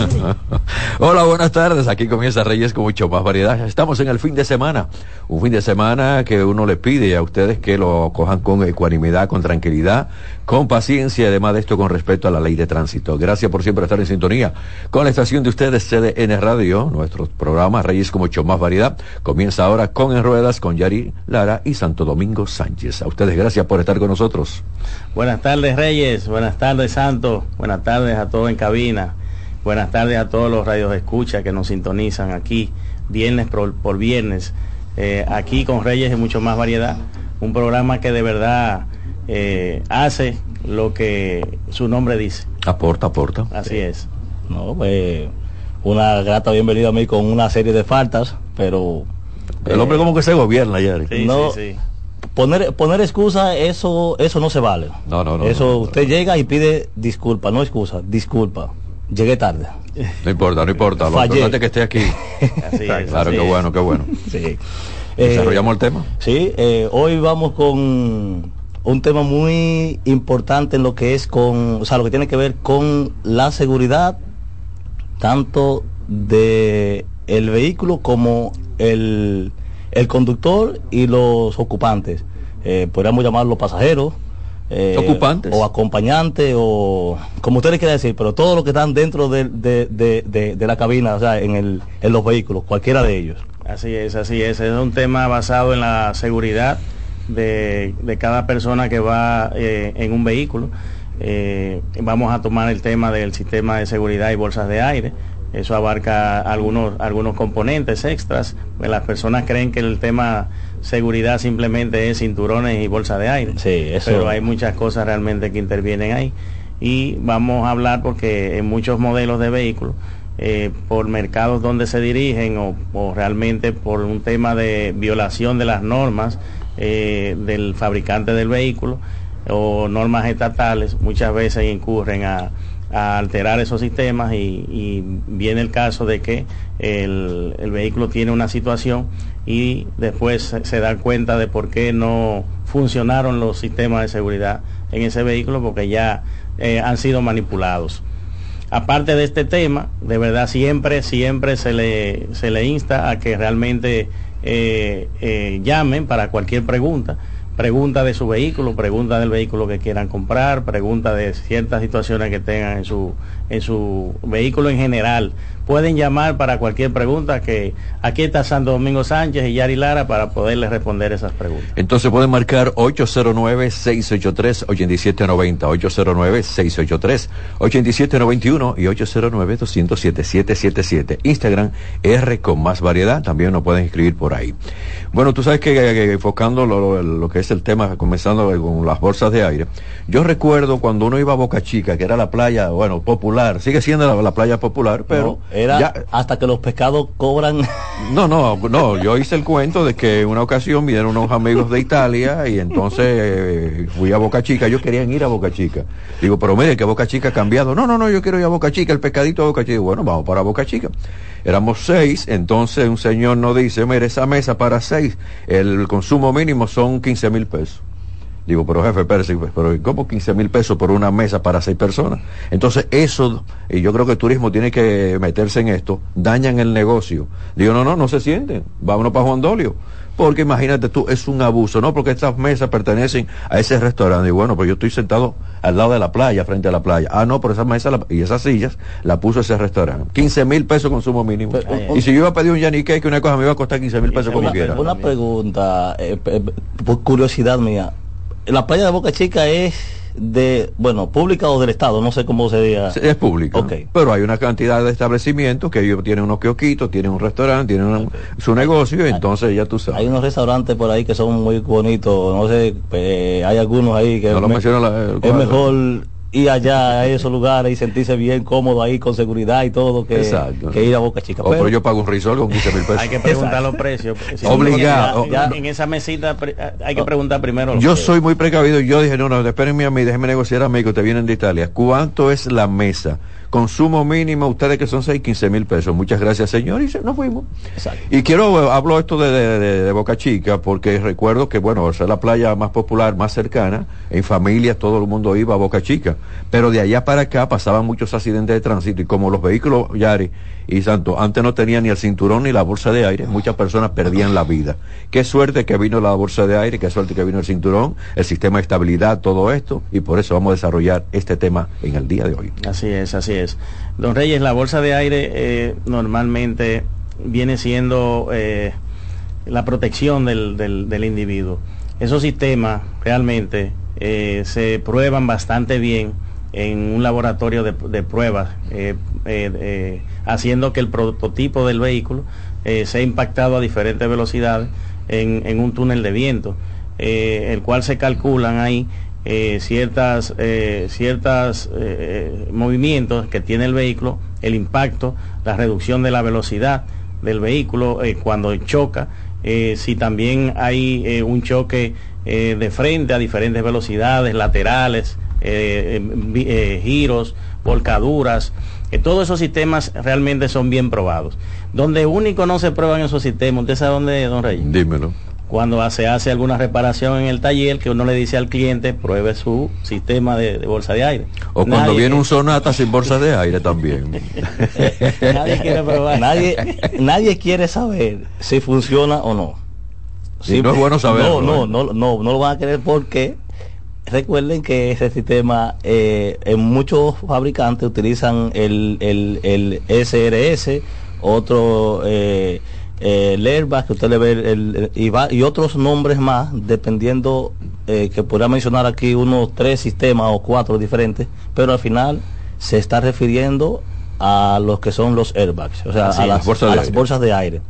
Hola, buenas tardes. Aquí comienza Reyes con mucho más variedad. Estamos en el fin de semana. Un fin de semana que uno le pide a ustedes que lo cojan con ecuanimidad, con tranquilidad, con paciencia y además de esto con respeto a la ley de tránsito. Gracias por siempre estar en sintonía con la estación de ustedes CDN Radio. Nuestro programa Reyes con mucho más variedad comienza ahora con En Ruedas con Yari Lara y Santo Domingo Sánchez. A ustedes gracias por estar con nosotros. Buenas tardes Reyes, buenas tardes Santo, buenas tardes a todos en cabina. Buenas tardes a todos los radios de escucha que nos sintonizan aquí, viernes por, viernes, eh, aquí con Reyes de mucho más variedad. Un programa que de verdad eh, hace lo que su nombre dice. Aporta, aporta. Así es. No, pues, una grata bienvenida a mí con una serie de faltas, pero... El hombre como que se gobierna ya. no, Poner, poner excusa, eso, eso no se vale. No, no, no. Eso usted llega y pide disculpa, no excusa, disculpa llegué tarde. No importa, no importa. Lo importante que esté aquí. claro, qué bueno, qué bueno. Sí. ¿Desarrollamos el tema? Sí, eh, hoy vamos con un tema muy importante en lo que es con, o sea, lo que tiene que ver con la seguridad, tanto de el vehículo como el, el conductor y los ocupantes. Eh, podríamos llamarlos pasajeros, eh, ocupantes. o acompañantes o como ustedes quieran decir pero todos los que están dentro de, de, la cabina o sea en, el, en los vehículos cualquiera de ellos. Así es así es. Es un tema basado en la seguridad de, cada persona que va eh, en un vehículo. Eh, vamos a tomar el tema del sistema de seguridad y bolsas de aire. Eso abarca algunos, algunos componentes extras. Pues las personas creen que el tema seguridad simplemente es cinturones y bolsa de aire. Sí, eso... Pero hay muchas cosas realmente que intervienen ahí. Y vamos a hablar porque en muchos modelos de vehículos, eh, por mercados donde se dirigen o, realmente por un tema de violación de las normas eh, del fabricante del vehículo o normas estatales, muchas veces incurren a a alterar esos sistemas y, viene el caso de que el, vehículo tiene una situación y después se, da cuenta de por qué no funcionaron los sistemas de seguridad en ese vehículo porque ya eh, han sido manipulados. Aparte de este tema, de verdad siempre, siempre se le, se le insta a que realmente eh, eh, llamen para cualquier pregunta pregunta de su vehículo, pregunta del vehículo que quieran comprar, pregunta de ciertas situaciones que tengan en su, en su vehículo en general. Pueden llamar para cualquier pregunta que aquí está Santo Domingo Sánchez y Yari Lara para poderles responder esas preguntas. Entonces pueden marcar 809-683-8790, 809-683-8791 y 809-207-777. Instagram R con más variedad, también nos pueden escribir por ahí. Bueno, tú sabes que, enfocando lo, que es el tema, comenzando con las bolsas de aire, yo recuerdo cuando uno iba a Boca Chica, que era la playa, bueno, popular, sigue siendo la, playa popular, pero... era hasta que los pescados cobran... No, no, no, yo hice el cuento de que en una ocasión vinieron unos amigos de Italia y entonces eh, fui a Boca Chica, ellos querían ir a Boca Chica. Digo, pero mire que Boca Chica ha cambiado. No, no, no, yo quiero ir a Boca Chica, el pescadito de Boca Chica. Bueno, vamos para Boca Chica. Éramos seis, entonces un señor nos dice, mire, esa mesa para seis, el consumo mínimo son 15 mil pesos. Digo, pero jefe Pérez, pero ¿cómo 15 mil pesos por una mesa para seis personas? Entonces eso, y yo creo que el turismo tiene que meterse en esto, dañan el negocio. Digo, no, no, no se sienten, vámonos para Juan Dolio. Porque imagínate tú, es un abuso, ¿no? Porque estas mesas pertenecen a ese restaurante. Y bueno, pues yo estoy sentado al lado de la playa, frente a la playa. Ah, no, pero esa mesa y esas sillas la puso ese restaurante. 15 mil pesos consumo mínimo. y si yo iba a pedir un Yanni que una cosa me iba a costar 15 mil pesos como quiera. Una pregunta, eh, por curiosidad mía la playa de Boca Chica es de, bueno, pública o del Estado, no sé cómo se diga. Es pública. Ok. Pero hay una cantidad de establecimientos que ellos tienen unos kiosquitos, tienen un restaurante, tienen un- su negocio, entonces ya tú Hay sabes. unos restaurantes por ahí que son muy bonitos, no sé, eh, hay algunos ahí que No lo me- la- el es mejor ir allá a esos lugares y sentirse bien cómodo ahí con seguridad y todo que, Exacto. que ir a Boca Chica. Oh, pero yo pago un risol con 15 mil pesos. Hay que preguntar los precios. Si- Obligado. ya- ya en esa mesita hay que preguntar primero. Yo precios. soy muy precavido yo dije, no, no, espérenme a mí, déjenme negociar a mí, que ustedes vienen de Italia. ¿Cuánto es la mesa? Consumo mínimo, ustedes que son 6, 15 mil pesos. Muchas gracias, señor, y se, nos fuimos. Exacto. Y quiero, eh, hablo esto de, de- de- de Boca Chica, porque recuerdo que, bueno, al ser la playa más popular, más cercana, en familias todo el mundo iba a Boca Chica. Pero de allá para acá pasaban muchos accidentes de tránsito y como los vehículos Yari y Santo antes no tenían ni el cinturón ni la bolsa de aire, muchas personas perdían la vida. Qué suerte que vino la bolsa de aire, qué suerte que vino el cinturón, el sistema de estabilidad, todo esto, y por eso vamos a desarrollar este tema en el día de hoy. Así es, así es. Don Reyes, la bolsa de aire eh, normalmente viene siendo eh, la protección del, individuo. Esos sistemas realmente eh, se prueban bastante bien en un laboratorio de, pruebas, haciendo que el prototipo del vehículo eh, sea impactado a diferentes velocidades en, en un túnel de viento, el cual se calculan ahí eh, ciertas eh, ciertas eh, movimientos que tiene el vehículo, el impacto, la reducción de la velocidad del vehículo eh, cuando choca, eh, si también hay un choque de frente a diferentes velocidades, laterales, eh, giros, volcaduras, todos esos sistemas realmente son bien probados. Donde único no se prueban esos sistemas, ¿usted sabe dónde, don Reyes? Dímelo. Cuando se hace alguna reparación en el taller que uno le dice al cliente pruebe su sistema de, de bolsa de aire. O cuando viene un sonata sin bolsa de aire también. Nadie quiere probar. nadie, nadie quiere saber si funciona o no. Sí, no es bueno saberlo, No, ¿eh? no, no, no, no lo van a querer porque recuerden que ese sistema, eh, en muchos fabricantes utilizan el, el, el SRS, otro eh, eh, el airbag, que usted le ve, el, el- y, va- y otros nombres más, dependiendo, eh, que podría mencionar aquí unos tres sistemas o cuatro diferentes, pero al final se está refiriendo a los que son los airbags, o sea, a, las, bolsas a de las aire. bolsas de aire.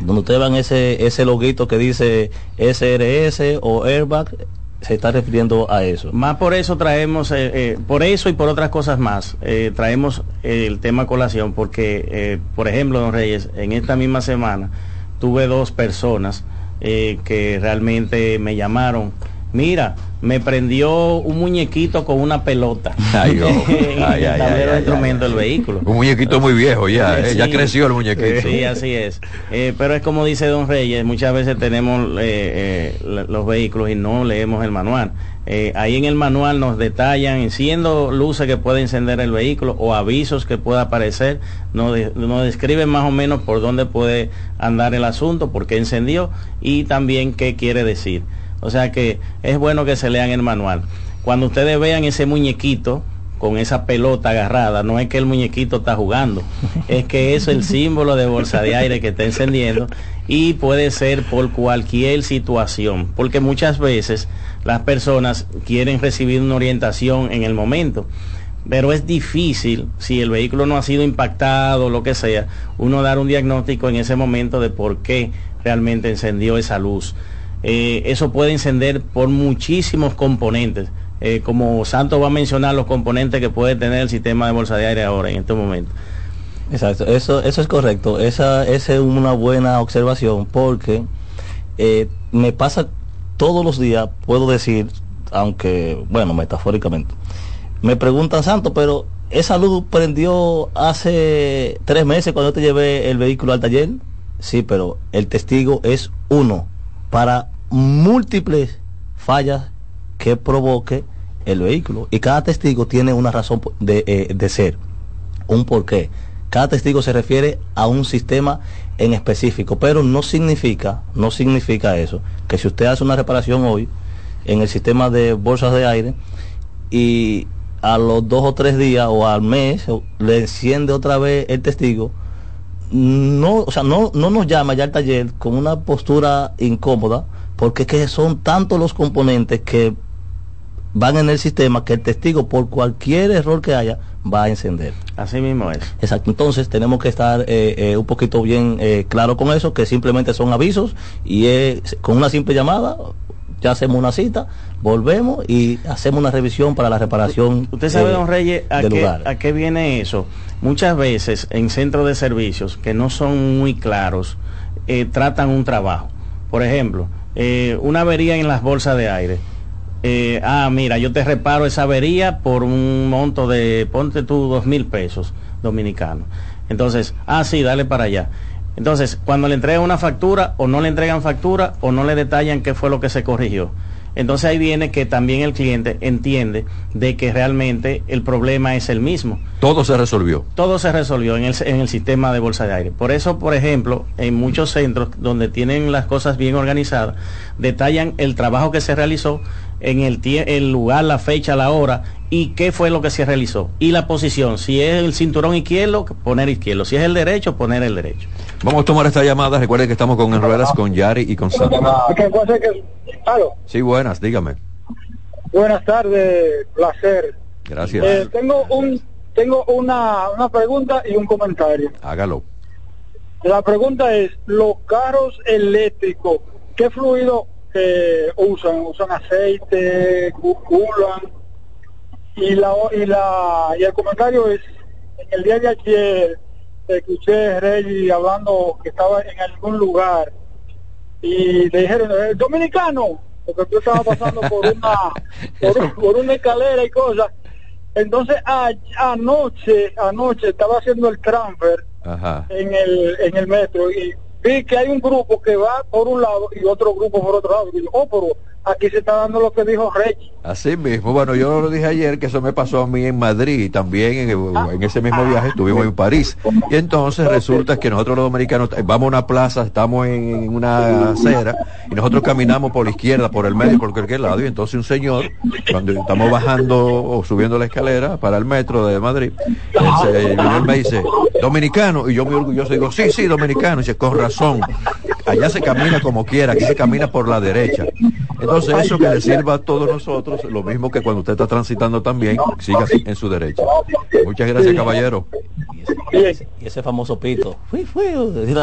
Donde ustedes vean ese, ese loguito que dice SRS o airbag, se está refiriendo a eso. Más por eso traemos, eh, eh, por eso y por otras cosas más, eh, traemos el tema colación, porque, por ejemplo, don Reyes, en esta misma semana tuve dos personas que realmente me llamaron. Mira, me prendió un muñequito con una pelota Ay, oh. Ay, el ay, tablero ay, de instrumento del vehículo. Un muñequito muy viejo ya, ¿eh? ya creció el muñequito. Sí, así es. Eh, pero es como dice Don Reyes, muchas veces tenemos eh, los vehículos y no leemos el manual. Ahí en el manual nos detallan, enciendo luces que puede encender el vehículo o avisos que pueda aparecer, nos, de- nos describen más o menos por dónde puede andar el asunto, por qué encendió y también qué quiere decir. O sea que es bueno que se lean el manual. Cuando ustedes vean ese muñequito, con esa pelota agarrada, no es que el muñequito está jugando, es que es el símbolo de bolsa de aire que está encendiendo y puede ser por cualquier situación, porque muchas veces las personas quieren recibir una orientación en el momento, pero es difícil, si el vehículo no ha sido impactado, lo que sea, uno dar un diagnóstico en ese momento de por qué realmente encendió esa luz. Eh, eso puede encender por muchísimos componentes. Eh, como Santos va a mencionar los componentes que puede tener el sistema de bolsa de aire ahora, en este momento. Exacto, eso, eso es correcto. Esa, esa es una buena observación porque eh, me pasa todos los días, puedo decir, aunque, bueno, metafóricamente, me preguntan, Santo, pero esa luz prendió hace tres meses cuando yo te llevé el vehículo al taller. Sí, pero el testigo es uno para múltiples fallas que provoque el vehículo. Y cada testigo tiene una razón de, eh, de ser, un porqué. Cada testigo se refiere a un sistema en específico, pero no significa, no significa eso, que si usted hace una reparación hoy en el sistema de bolsas de aire y a los dos o tres días o al mes le enciende otra vez el testigo, no, o sea, no, no nos llama ya al taller con una postura incómoda, porque es que son tantos los componentes que van en el sistema que el testigo por cualquier error que haya va a encender. Así mismo es. Exacto, entonces tenemos que estar eh, eh, un poquito bien eh, claro con eso, que simplemente son avisos y con una simple llamada ya hacemos una cita, volvemos y hacemos una revisión para la reparación. Usted sabe, don Reyes, qué, a qué viene eso. Muchas veces en centros de servicios que no son muy claros, eh, tratan un trabajo. Por ejemplo, eh, una avería en las bolsas de aire. Eh, ah, mira, yo te reparo esa avería por un monto de, ponte tú, dos mil pesos dominicanos. Entonces, ah, sí, dale para allá. Entonces, cuando le entregan una factura, o no le entregan factura, o no le detallan qué fue lo que se corrigió. Entonces ahí viene que también el cliente entiende de que realmente el problema es el mismo. Todo se resolvió. Todo se resolvió en el, en el sistema de bolsa de aire. Por eso, por ejemplo, en muchos centros donde tienen las cosas bien organizadas, detallan el trabajo que se realizó en el, el lugar, la fecha, la hora y qué fue lo que se realizó. Y la posición, si es el cinturón izquierdo, poner izquierdo. Si es el derecho, poner el derecho. Vamos a tomar esta llamada. Recuerden que estamos con En Ruedas, con Yari y con Sandra. ¿Qué cosa que- Aló. Sí, buenas, dígame. Buenas tardes, placer. Gracias. Eh, tengo un tengo una, una pregunta y un comentario. Hágalo. La pregunta es, los carros eléctricos, ¿qué fluido eh, usan? ¿Usan aceite, cu- culan? Y la y la y el comentario es, en el día de ayer escuché a Rey hablando que estaba en algún lugar y le dijeron, "Eh, dominicano, porque tú estabas pasando por una por, por una escalera y cosas. Entonces a- anoche, anoche estaba haciendo el transfer Ajá. en el en el metro y vi que hay un grupo que va por un lado y otro grupo por otro lado. Y digo, oh, pero aquí se está dando lo que dijo Rey. Así mismo, bueno, yo lo dije ayer que eso me pasó a mí en Madrid y también en, ese mismo viaje estuvimos en París. Y entonces resulta que nosotros los dominicanos eh, vamos a una plaza, estamos en, una acera y nosotros caminamos por la izquierda, por el medio, por cualquier lado. Y entonces un señor, cuando estamos bajando o subiendo la escalera para el metro de Madrid, señor me dice, dominicano, y yo muy orgulloso digo, sí, sí, dominicano, y dice, con razón, allá se camina como quiera, aquí se camina por la derecha. Entonces eso que le sirva a todos nosotros, lo mismo que cuando usted está transitando también, siga así en su derecha. Muchas gracias, caballero. Y ese, y ese famoso pito. Fui, fui,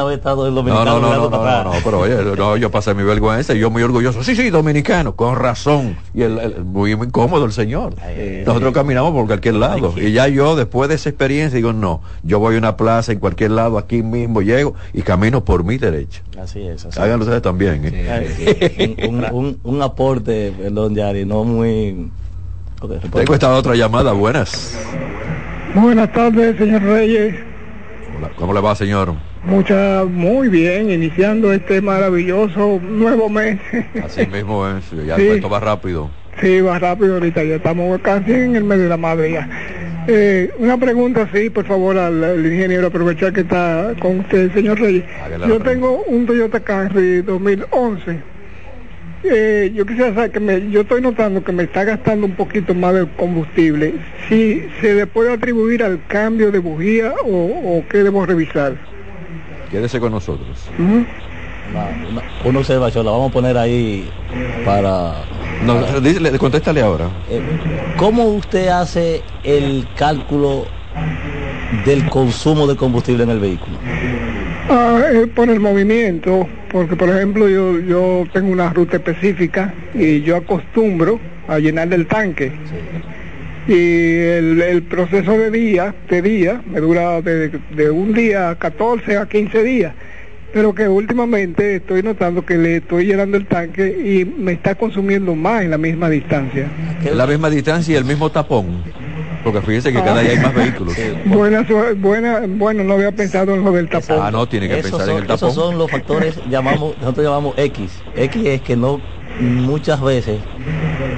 vez estado el No, dominicano no, no, no, no, para no, atrás. pero oye, no, yo pasé mi vergüenza y yo muy orgulloso. Sí, sí, dominicano, con razón. Y el, el- muy, muy incómodo el señor. Nosotros caminamos por cualquier lado. Y ya yo, después de esa experiencia, digo, no, yo voy a una plaza en cualquier lado, aquí mismo llego y camino por mi derecha. Así es. Así Háganlo ustedes también. ¿eh? un, un- un- un aporte, perdón, Yari, no muy... Ok, reporte. Tengo esta otra llamada, buenas. Buenas tardes, señor Reyes. Hola, ¿Cómo le va, señor? Mucha, muy bien, iniciando este maravilloso nuevo mes. Así mismo es, ya Sí. esto va rápido. Sí, va rápido ahorita, ya estamos casi en el mes de la madre ya. Eh, una pregunta, sí, por favor, al, al ingeniero, aprovechar que está con usted, señor Reyes. Yo tengo un Toyota Camry 2011. Eh, yo quisiera saber que me, yo estoy notando que me está gastando un poquito más de combustible. Si se le puede atribuir al cambio de bujía o, o qué debo revisar. Quédese con nosotros. Una, una- una observación, la vamos a poner ahí para... No, contéstale ahora. Eh, ¿Cómo usted hace el cálculo del consumo de combustible en el vehículo? Ah, eh, por el movimiento, porque por ejemplo yo, yo tengo una ruta específica y yo acostumbro a llenar el tanque. Y el, el proceso de día, de día, me dura de, de un día a 14 a 15 días. Pero que últimamente estoy notando que le estoy llenando el tanque y me está consumiendo más en la misma distancia. ¿Qué- La misma distancia y el mismo tapón. Porque fíjense que cada día hay más vehículos. Buena, su- buena, bueno, no había pensado en lo del tapón. Ah, no, tiene que Esos pensar son, en el tapón. esos son los factores, llamamos, nosotros llamamos X. X es que no muchas veces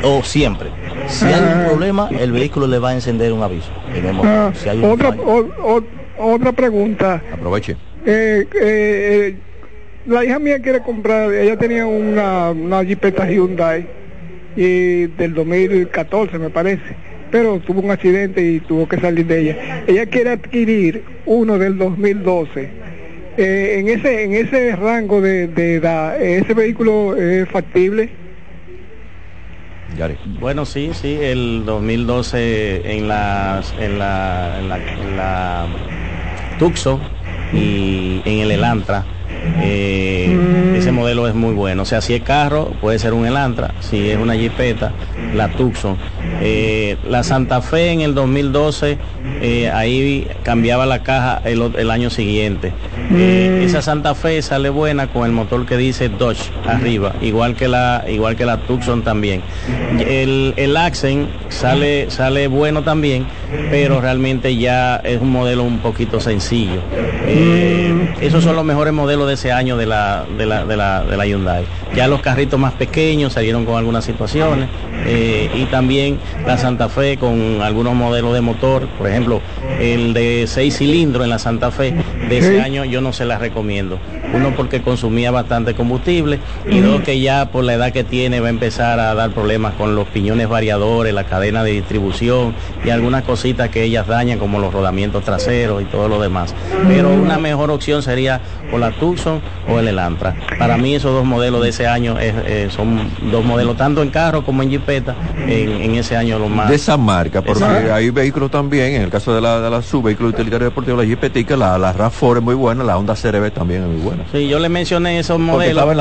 o siempre. Si hay Ah. un problema, el vehículo le va a encender un aviso. Tenemos, Ah, si hay un otra, fallo. o- o- otra pregunta. Aproveche. Eh, eh, eh, la hija mía quiere comprar, ella tenía una, una Jeepeta Hyundai y del 2014 me parece, pero tuvo un accidente y tuvo que salir de ella. Ella quiere adquirir uno del 2012. Eh, en ese en ese rango de, de edad, ¿ese vehículo es factible? Bueno, sí, sí, el 2012 en la, en la, en la, en la Tucson y en el Elantra. Eh, ese modelo es muy bueno. O sea, si es carro, puede ser un Elantra. Si es una Jeepeta, la Tucson. Eh, la Santa Fe en el 2012, eh, ahí cambiaba la caja el, año siguiente. Esa Santa Fe sale buena con el motor que dice Dodge arriba, igual que la, igual que la Tucson también. El, el Accent sale, sale bueno también, pero realmente ya es un modelo un poquito sencillo. Esos son los mejores modelos de ese año de la, de la, de la, de la Hyundai. Ya los carritos más pequeños salieron con algunas situaciones eh, y también la Santa Fe con algunos modelos de motor, por ejemplo, el de seis cilindros en la Santa Fe de ese año yo no se las recomiendo. Uno porque consumía bastante combustible y dos que ya por la edad que tiene va a empezar a dar problemas con los piñones variadores, la cadena de distribución y algunas cositas que ellas dañan como los rodamientos traseros y todo lo demás. Pero una mejor opción sería o la Tucson o el Elantra. Para mí esos dos modelos de ese año es, eh, son dos modelos tanto en carro como en jipeta en, en ese año los más. De esa marca, porque hay vehículos también, en el caso de la, de la sub, vehículo utilitario deportivo, la Jeepetica, la, la RAV4 es muy buena, la Honda CRV también es muy buena. Sí, yo le mencioné esos Porque modelos. estaba en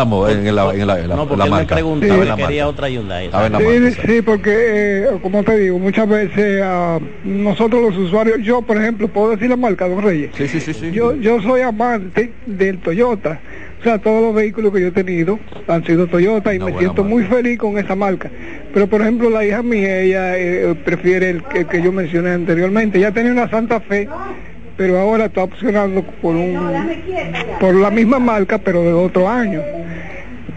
la, en la, en no, porque la él marca. me que quería marca. otra Hyundai. Estaba en la Sí, marca. sí, porque, eh, como te digo, muchas veces ah, nosotros los usuarios, yo por ejemplo, puedo decir la marca, don Reyes. Sí, sí, sí, sí. Yo, yo soy amante del Toyota. O sea, todos los vehículos que yo he tenido han sido Toyota y me siento marca. muy feliz con esa marca. Pero por ejemplo, la hija mía, ella eh, prefiere el que, que yo mencioné anteriormente. Ella tenía una Santa Fe, pero ahora está opcionando por un por la misma marca, pero de otro año.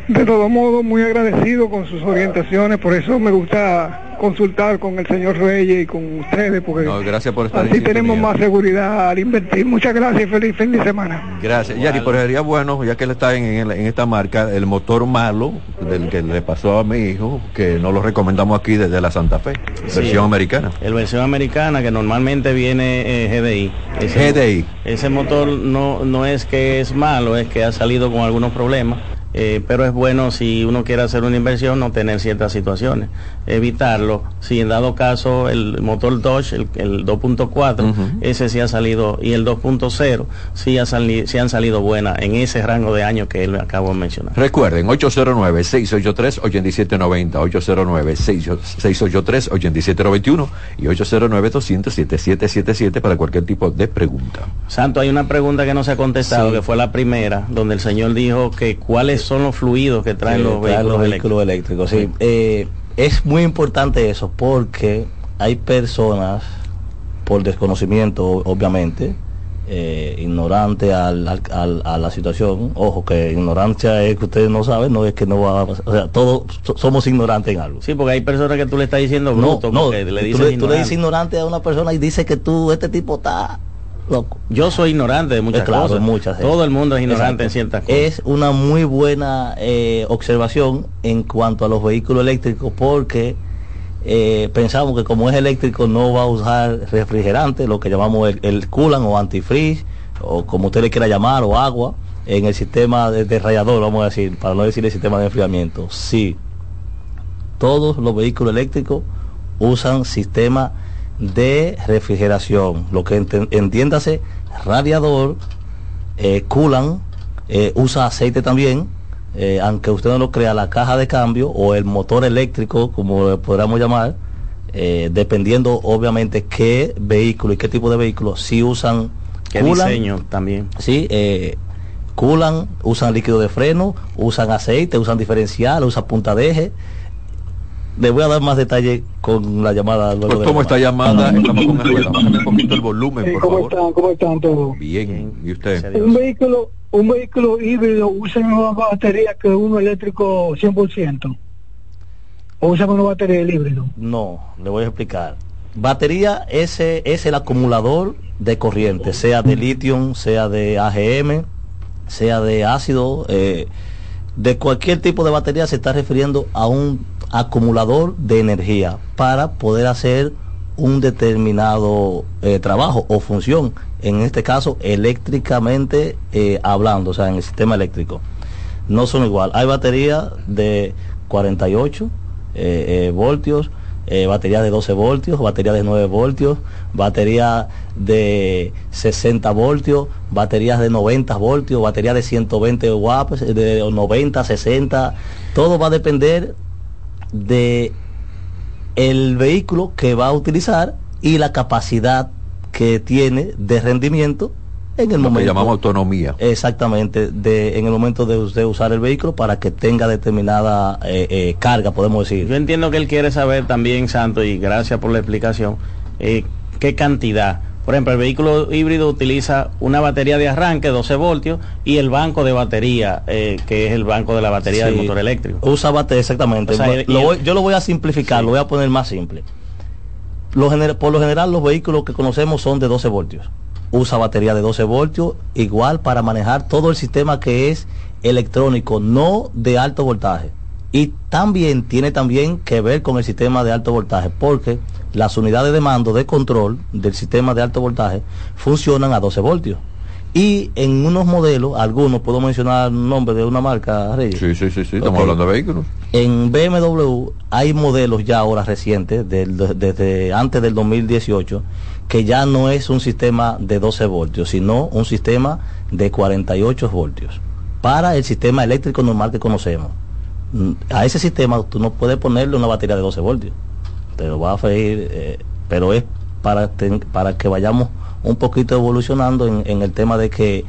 De todo modo, muy agradecido con sus orientaciones, por eso me gusta consultar con el señor Reyes y con ustedes, porque No, gracias por estar en así tenemos más seguridad al invertir. Muchas gracias y feliz fin de semana. Gracias. Yari, pero sería bueno, ya que él está en, en- en esta marca, el motor malo del que le pasó a mi hijo, que no lo recomendamos aquí desde la Santa Fe, Sí. versión americana. El versión americana que normalmente viene eh, GDI. Ese- GDI. Ese motor no, no es que es malo, es que ha salido con algunos problemas. eh, pero es bueno si uno quiere hacer una inversión no tener ciertas situaciones, evitarlo. Si en dado caso el motor Dodge, el, el 2.4, Ujú. ese sí ha salido, y el 2.0 sí, ha sali- sí han salido buenas en ese rango de años que él acabo de mencionar. Recuerden, 809-683-8790, 809-683-8791 y 809-200-7777 para cualquier tipo de pregunta. Santo, hay una pregunta que no se ha contestado, Sí. que fue la primera, donde el señor dijo que cuáles son los fluidos que traen los vehículos los eléctricos. Sí. Eh, es muy importante eso porque hay personas, por desconocimiento obviamente, eh, ignorante al- al- al- a la situación. Ojo, que ignorancia es que ustedes no saben, no es que no va a pasar. O sea, todos so- somos ignorantes en algo. Sí, porque hay personas que tú le estás diciendo no, bruto, no, porque le tú, le, tú le dices ignorante a una persona y dice que tú, este tipo está loco. Yo soy ignorante de muchas Eh, claro, cosas. muchas. Todo el mundo es ignorante Exacto. en ciertas cosas. Es una muy buena eh, observación en cuanto a los vehículos eléctricos porque eh, pensamos que como es eléctrico no va a usar refrigerante, lo que llamamos el, el coolant o antifreeze o como usted le quiera llamar o agua en el sistema de, de radiador, vamos a decir, para no decir el sistema de enfriamiento. Sí, todos los vehículos eléctricos usan sistema de refrigeración, lo que entiéndase radiador, eh, coolant, eh, usa aceite también, eh, aunque usted no lo crea, la caja de cambio o el motor eléctrico, como le podríamos llamar, eh, dependiendo obviamente qué vehículo y qué tipo de vehículo, si usan ¿Qué coolant, diseño también? Sí, eh, culan, usan líquido de freno, usan aceite, usan diferencial, usan punta de eje. Le voy a dar más detalle con la llamada. luego Pues la esta llamada, estamos con. Bájame un poquito el volumen, por ¿Cómo favor. están? ¿Cómo están todos? Bien, ¿y usted? Un vehículo, un vehículo híbrido usa una batería que uno eléctrico 100%. O usa una batería del híbrido. No, le voy a explicar. Batería ese es el acumulador de corriente, sea de litio, sea de AGM, sea de ácido, eh, de cualquier tipo de batería se está refiriendo a un acumulador de energía para poder hacer un determinado eh, trabajo o función, en este caso eléctricamente eh, hablando, o sea, en el sistema eléctrico. No son igual. Hay baterías de 48, eh, voltios, eh, batería de 12 voltios, batería de 9 voltios, batería de 60 voltios, baterías de 90 voltios, batería de 120 watts, de 90, 60, todo va a depender de el vehículo que va a utilizar y la capacidad que tiene de rendimiento en el Lo que momento llamamos autonomía. exactamente de en el momento de usted usar el vehículo para que tenga determinada eh, eh, carga podemos Yo decir entiendo que él quiere saber también, Santo, y gracias por la explicación, eh, qué cantidad. Por ejemplo, el vehículo híbrido utiliza una batería de arranque, 12 voltios, y el banco de batería, eh, que es el banco de la batería del motor eléctrico. usa batería exactamente. O sea, Lo y el- voy- yo lo voy a simplificar Sí. lo voy a poner más simple. Lo gener- por lo general los vehículos que conocemos son de 12 voltios. Usa batería de 12 voltios igual para manejar todo el sistema que es electrónico no de alto voltaje y también tiene también que ver con el sistema de alto voltaje porque las unidades de mando de control del sistema de alto voltaje funcionan a 12 voltios y en unos modelos algunos puedo mencionar un nombre de una marca Reyes Sí, sí, sí, sí, estamos hablando de vehículos. en BMW hay modelos ya ahora recientes, del- desde antes del 2018, que ya no es un sistema de 12 voltios, sino un sistema de 48 voltios, para el sistema eléctrico normal que conocemos. A ese sistema tú no puedes ponerle una batería de 12 voltios, te lo va a freír, eh, pero es para, para que vayamos un poquito evolucionando en, el tema de que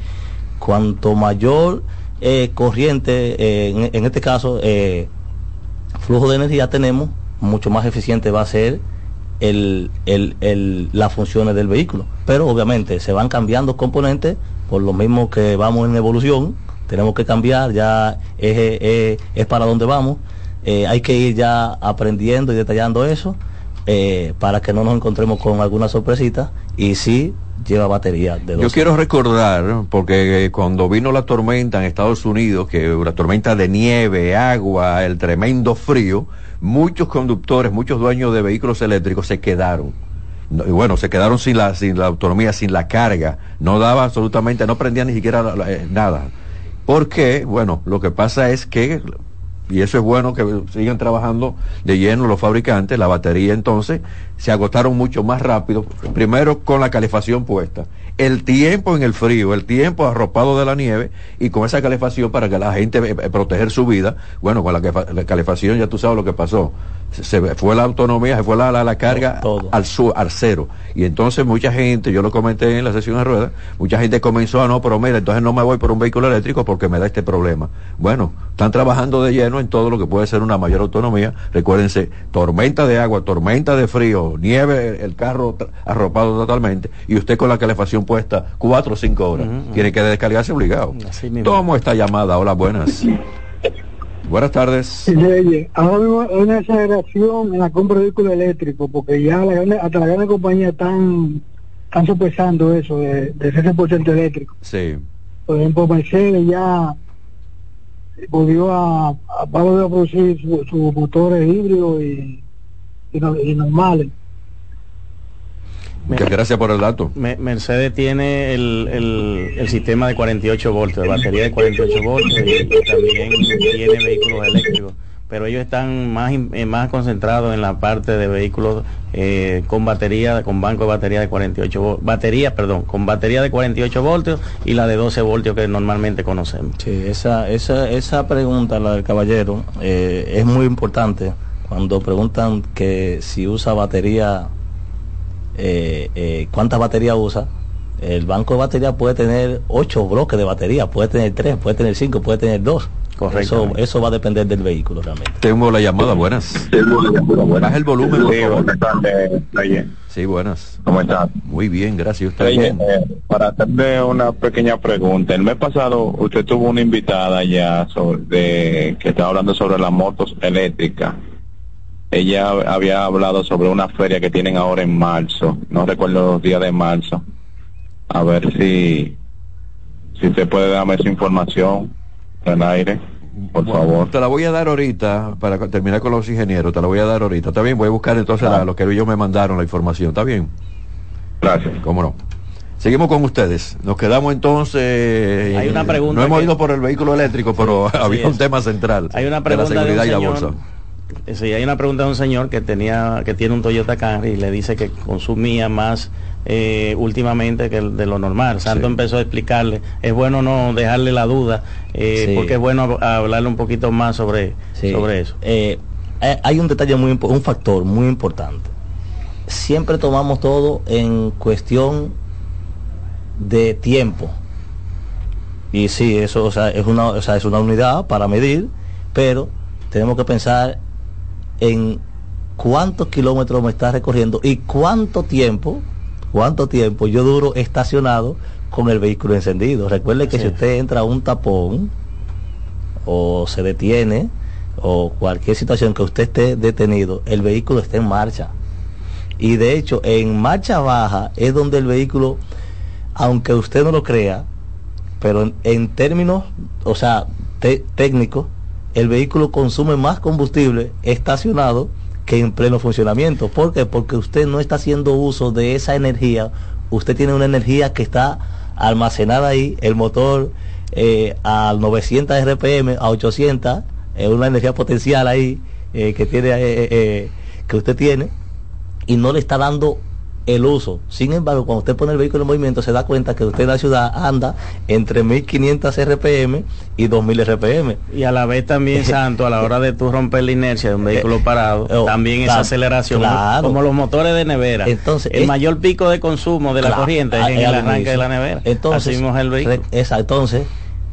cuanto mayor eh, corriente, eh, en, en este caso, eh, flujo de energía tenemos, mucho más eficiente va a ser el, el- el- las funciones del vehículo. Pero obviamente se van cambiando componentes, por lo mismo que vamos en evolución, tenemos que cambiar, ya es, es- es para donde vamos, Eh, hay que ir ya aprendiendo y detallando eso eh, para que no nos encontremos con alguna sorpresita y sí lleva batería de Yo 12. quiero recordar, porque cuando vino la tormenta en Estados Unidos, que una tormenta de nieve, agua, el tremendo frío, muchos conductores, muchos dueños de vehículos eléctricos se quedaron. No, y bueno, se quedaron sin la, sin la autonomía, sin la carga. No daba absolutamente, no prendía ni siquiera la- la- eh, nada. Porque, bueno, lo que pasa es que, y eso es bueno que sigan trabajando de lleno los fabricantes, la batería entonces se agotaron mucho más rápido, primero con la calefacción puesta, el tiempo en el frío, el tiempo arropado de la nieve y con esa calefacción para que la gente eh, eh, proteger su vida, bueno, con la, la calefacción ya tú sabes lo que pasó, se, se fue la autonomía, se fue la, la, la carga Todo. al, su, al cero. Y entonces mucha gente, yo lo comenté en la sesión de ruedas, mucha gente comenzó a no, pero mira, entonces no me voy por un vehículo eléctrico porque me da este problema. Bueno, están trabajando de lleno en todo lo que puede ser una mayor autonomía. Recuérdense, tormenta de agua, tormenta de frío, nieve, el carro arropado totalmente, y usted con la calefacción puesta cuatro o cinco horas. Tiene que descargarse obligado. Tomo esta llamada. Hola, buenas. Buenas tardes. Ahora mismo hay una exageración en la compra de vehículos eléctricos, porque ya la hasta las grandes compañías están, están sopesando eso de, de ese por ciento eléctrico. Sí. Por ejemplo, Mercedes ya volvió a, a, a producir su- sus motores híbridos y, y, no- y normales. Muchas gracias por el dato. Me- Mercedes tiene el, el- el sistema de 48 voltios, de batería de 48 voltios y, también tiene vehículos eléctricos. Pero ellos están más, in- eh, más concentrados en la parte de vehículos eh, con batería, con banco de batería de 48 voltios, batería, perdón, con batería de 48 voltios y la de 12 voltios que normalmente conocemos. Sí, esa, esa, esa pregunta, la del caballero, eh, es muy importante. Cuando preguntan que si usa batería, eh, eh, ¿cuántas baterías usa? El banco de batería puede tener ocho bloques de batería, puede tener tres, puede tener cinco, puede tener dos. Correcto. Eso, eso va a depender del vehículo realmente. Tengo la llamada, buenas. Baja el volumen, por Sí, favor. buenas tardes, Reyes. Sí, buenas. ¿Cómo estás? Muy bien, gracias. ¿Usted Reyes, bien? eh, para hacerle una pequeña pregunta. El mes pasado usted tuvo una invitada ya sobre, de, que estaba hablando sobre las motos eléctricas. Ella había hablado sobre una feria que tienen ahora en marzo. No recuerdo los días de marzo. A ver si, si usted puede darme esa información en aire, por Bueno, favor. Te la voy a dar ahorita, para terminar con los ingenieros, te la voy a dar ahorita. Está bien, voy a buscar entonces la- lo que ellos me mandaron, la información. ¿Está bien? Gracias. ¿Cómo no? Seguimos con ustedes. Nos quedamos entonces... Hay una pregunta No hemos que- ido por el vehículo eléctrico, pero había un es. tema central. Hay una de pregunta la de, seguridad un y la señor bolsa. Sí, hay una pregunta de un señor que tenía, que tiene un Toyota Camry y le dice que consumía más eh, últimamente que de lo normal. Santo empezó a explicarle, es bueno no dejarle la duda, eh, porque es bueno hablarle un poquito más sobre, sobre eso. Eh, hay un detalle muy un factor muy importante. Siempre tomamos todo en cuestión de tiempo. Y sí, eso es, una, es una unidad para medir, pero tenemos que pensar en cuántos kilómetros me está recorriendo y cuánto tiempo cuánto tiempo yo duro estacionado con el vehículo encendido. Recuerde que si usted entra a un tapón o se detiene o cualquier situación que usted esté detenido, el vehículo está en marcha. Y de hecho, en marcha baja es donde el vehículo, aunque usted no lo crea, pero en, términos, o sea, técnicos, el vehículo consume más combustible estacionado que en pleno funcionamiento. ¿Por qué? Porque usted no está haciendo uso de esa energía, usted tiene una energía que está almacenada ahí, el motor eh, a 900 RPM, a 800, es una energía potencial ahí eh, que tiene eh, que usted tiene y no le está dando el uso. Sin embargo, cuando usted pone el vehículo en movimiento, se da cuenta que usted en la ciudad anda entre 1500 RPM y 2000 RPM. Y a la vez también, Santo, a la hora de tú romper la inercia de un vehículo parado, oh, también esa aceleración, como los motores de nevera. Entonces, el mayor pico de consumo de la corriente es en el arranque de la nevera. Entonces, el vehículo. entonces,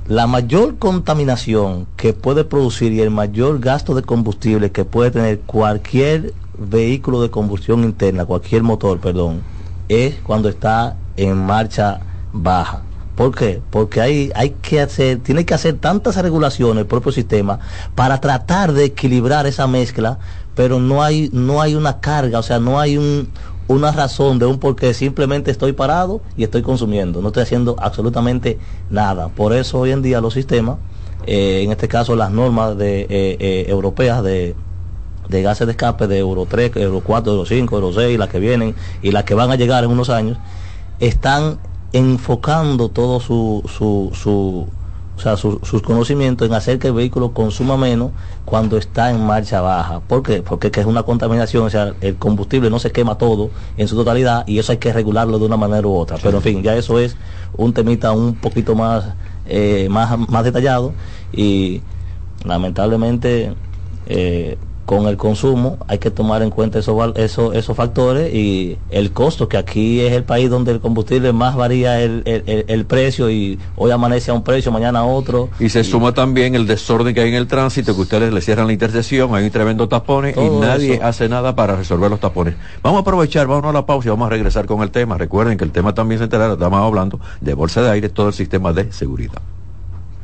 la mayor contaminación que puede producir y el mayor gasto de combustible que puede tener cualquier vehículo de combustión interna, cualquier motor, perdón, es cuando está en marcha baja. ¿Por qué? Porque hay, hay que hacer, tiene que hacer tantas regulaciones el propio sistema para tratar de equilibrar esa mezcla, pero no hay, no hay una carga, o sea, no hay un, una razón de un porqué, simplemente estoy parado y estoy consumiendo, no estoy haciendo absolutamente nada. Por eso hoy en día los sistemas, eh, en este caso las normas de, eh, eh, europeas de de gases de escape de Euro 3, Euro 4, Euro 5, Euro 6, las que vienen y las que van a llegar en unos años, están enfocando todo su, su, su o sea, sus conocimientos en hacer que el vehículo consuma menos cuando está en marcha baja. ¿Por qué? Porque es una contaminación, o sea, el combustible no se quema todo en su totalidad y eso hay que regularlo de una manera u otra. Pero en fin, ya eso es un temita un poquito más, eh, más, más detallado y lamentablemente eh, con el consumo hay que tomar en cuenta esos, esos, esos factores y el costo, que aquí es el país donde el combustible más varía el, el, precio y hoy amanece a un precio, mañana a otro. Y se suma también el desorden que hay en el tránsito, que ustedes le cierran la intersección, hay un tremendo tapones y nadie hace nada para resolver los tapones. Vamos a aprovechar, vamos a la pausa y vamos a regresar con el tema. Recuerden que el tema también se enterará, estamos hablando de bolsa de aire, todo el sistema de seguridad.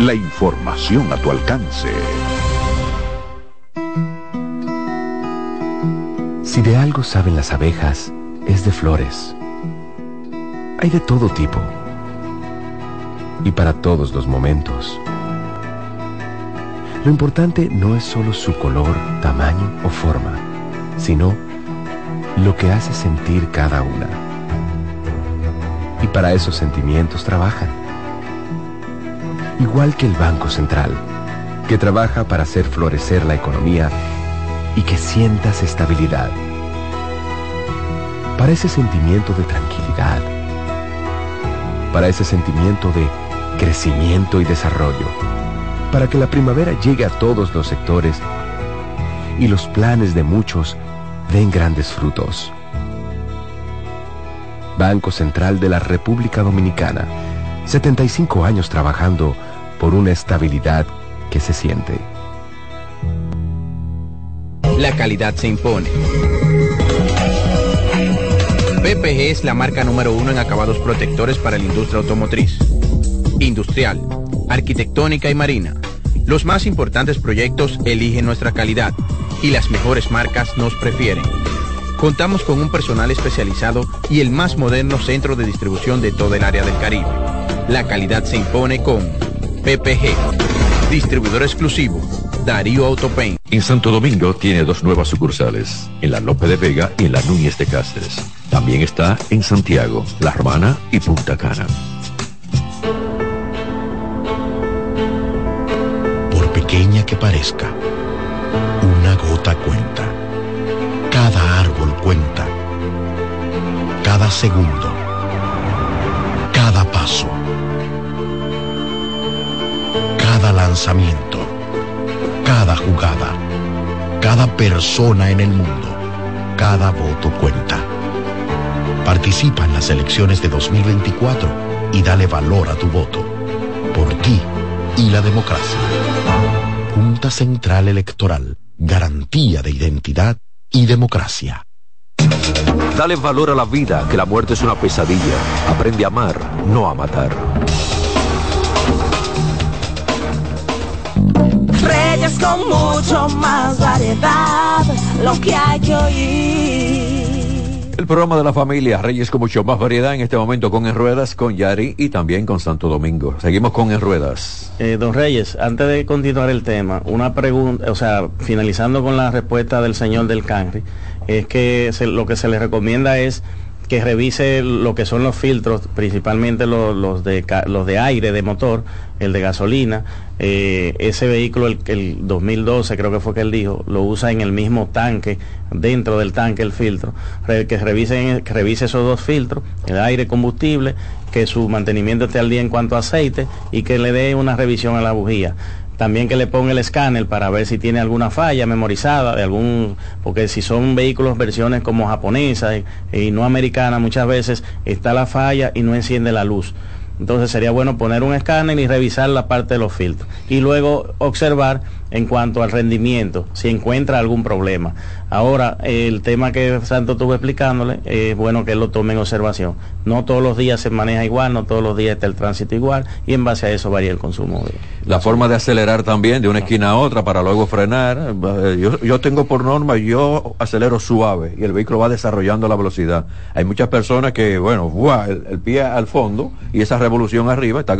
la información a tu alcance. Si de algo saben las abejas, es de flores. Hay de todo tipo. Y para todos los momentos. Lo importante no es solo su color, tamaño o forma, sino lo que hace sentir cada una. Y para esos sentimientos trabajan igual que el Banco Central, que trabaja para hacer florecer la economía y que sientas estabilidad. Para ese sentimiento de tranquilidad, para ese sentimiento de crecimiento y desarrollo, para que la primavera llegue a todos los sectores y los planes de muchos den grandes frutos. Banco Central de la República Dominicana, 75 años trabajando por una estabilidad que se siente. La calidad se impone. PPG es la marca número uno en acabados protectores para la industria automotriz, industrial, arquitectónica y marina Los más importantes proyectos eligen nuestra calidad y las mejores marcas nos prefieren. Contamos con un personal especializado y el más moderno centro de distribución de todo el área del Caribe. La calidad se impone con PPG, distribuidor exclusivo, Darío Autopain. En Santo Domingo tiene dos nuevas sucursales, en la Lope de Vega y en la Núñez de Cáceres. También está en Santiago, La Romana y Punta Cana. Por pequeña que parezca, una gota cuenta. Cada árbol cuenta. Cada segundo. Cada jugada. Cada persona en el mundo. Cada voto cuenta. Participa en las elecciones de 2024 y dale valor a tu voto. Por ti y la democracia. Junta Central Electoral. Garantía de identidad y democracia. Dale valor a la vida, que la muerte es una pesadilla. Aprende a amar, no a matar. Reyes con mucho más variedad, lo que hay que oír. El programa de la familia Reyes con mucho más variedad en este momento con En Ruedas, con Yari y también con Santo Domingo. Seguimos con En Ruedas. Eh, don Reyes, antes de continuar el tema, una pregunta, o sea, finalizando con la respuesta del señor del Canri, es que se- lo que se le recomienda es que revise lo que son los filtros, principalmente los, de, los de aire de motor, el de gasolina. Eh, ese vehículo, el, el 2012 creo que fue que él dijo, lo usa en el mismo tanque, dentro del tanque el filtro. Que, revise, que revise esos dos filtros, el aire combustible, que su mantenimiento esté al día en cuanto a aceite y que le dé una revisión a la bujía. También que le ponga el escáner para ver si tiene alguna falla memorizada de algún, porque si son vehículos versiones como japonesas y, y no americanas, muchas veces está la falla y no enciende la luz. Entonces sería bueno poner un escáner y revisar la parte de los filtros. Y luego observar en cuanto al rendimiento, si encuentra algún problema. Ahora, el tema que Santo estuvo explicándole, es bueno que lo tome en observación. No todos los días se maneja igual, no todos los días está el tránsito igual, y en base a eso varía el consumo. La forma de acelerar también de una esquina a otra para luego frenar. Eh, Yo, yo tengo por norma, yo acelero suave y el vehículo va desarrollando la velocidad. Hay muchas personas que, bueno, ¡buah! el, pie al fondo y esa revolución arriba está,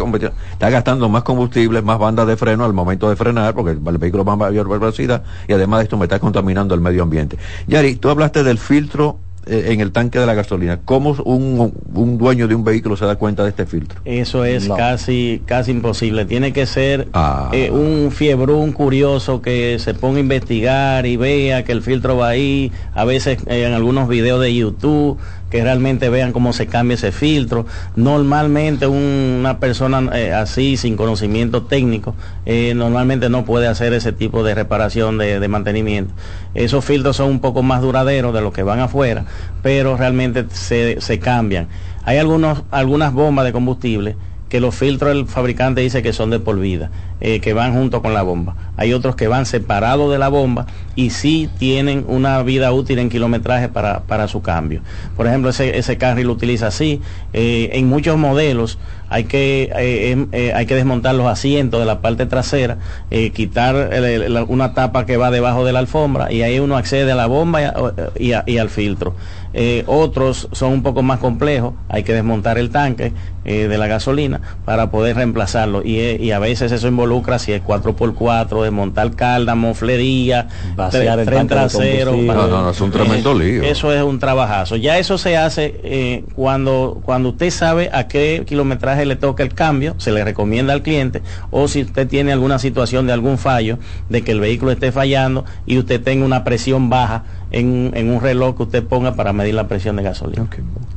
está gastando más combustible, más bandas de freno al momento de frenar porque el vehículo va a mayor velocidad y además de esto me está contaminando el medio ambiente. Yari, tú hablaste del filtro eh, en el tanque de la gasolina. ¿Cómo un, un dueño de un vehículo se da cuenta de este filtro? Eso es No. casi casi imposible. Tiene que ser Ah. eh, un fiebrún curioso que se ponga a investigar y vea que el filtro va ahí. A veces eh, en algunos videos de YouTube que realmente vean cómo se cambia ese filtro. Normalmente un- una persona eh, así sin conocimiento técnico eh, normalmente no puede hacer ese tipo de reparación de, de mantenimiento. Esos filtros son un poco más duraderos de los que van afuera, pero realmente se, se cambian. Hay algunos, algunas bombas de combustible que los filtros el fabricante dice que son de por vida, eh, que van junto con la bomba. Hay otros que van separados de la bomba y sí tienen una vida útil en kilometraje para, para su cambio. Por ejemplo, ese, ese carril lo utiliza así. Eh, en muchos modelos hay que, eh, em, eh, hay que desmontar los asientos de la parte trasera, eh, quitar el- el- la- una tapa que va debajo de la alfombra y ahí uno accede a la bomba y, a- y a- y al filtro. Eh, otros son un poco más complejos, hay que desmontar el tanque eh, de la gasolina para poder reemplazarlo y, eh, y a veces eso involucra si es 4x4, desmontar cáldamo, flería, Vaciar el tren trasero. No, no, no, es un tremendo lío. Eso es un trabajazo. Ya eso se hace eh, cuando, cuando usted sabe a qué kilometraje le toca el cambio, se le recomienda al cliente, o si usted tiene alguna situación de algún fallo, de que el vehículo esté fallando y usted tenga una presión baja en, en un reloj que usted ponga para medir la presión de gasolina.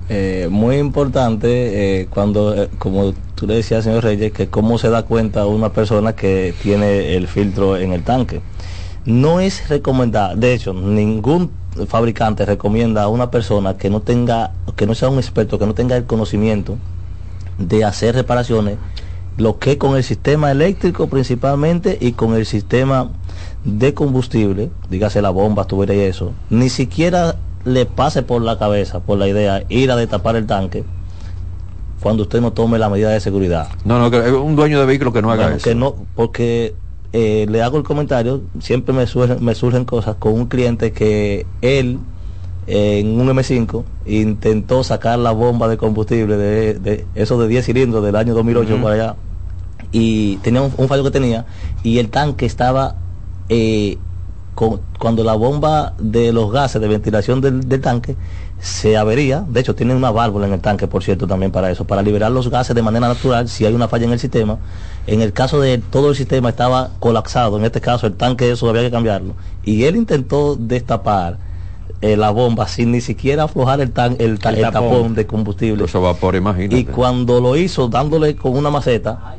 Eh, muy importante eh, cuando, eh, como tú le decías, señor Reyes, que cómo se da cuenta una persona que tiene el filtro en el tanque. No es recomendable, de hecho, ningún fabricante recomienda a una persona que no tenga, que no sea un experto, que no tenga el conocimiento de hacer reparaciones, lo que con el sistema eléctrico principalmente y con el sistema de combustible, dígase la bomba, tubería y eso, ni siquiera le pase por la cabeza, por la idea, ir a destapar el tanque cuando usted no tome la medida de seguridad. No, no, que un dueño de vehículo que no haga Bueno, eso. que no, porque eh, le hago el comentario, siempre me surgen, me surgen cosas con un cliente que él en un M5 intentó sacar la bomba de combustible de, de eso de 10 cilindros del año 2008 Ujú. por allá y tenía un, un fallo que tenía y el tanque estaba eh, con- cuando la bomba de los gases de ventilación del, del tanque se avería, de hecho tiene una válvula en el tanque, por cierto, también para eso, para liberar los gases de manera natural si hay una falla en el sistema. En el caso de todo el sistema estaba colapsado, en este caso el tanque eso había que cambiarlo. Y él intentó destapar eh, la bomba sin ni siquiera aflojar el, tan, el, El el tapón. tapón. de combustible. Eso vapor, imagínate. Y cuando lo hizo dándole con una maceta,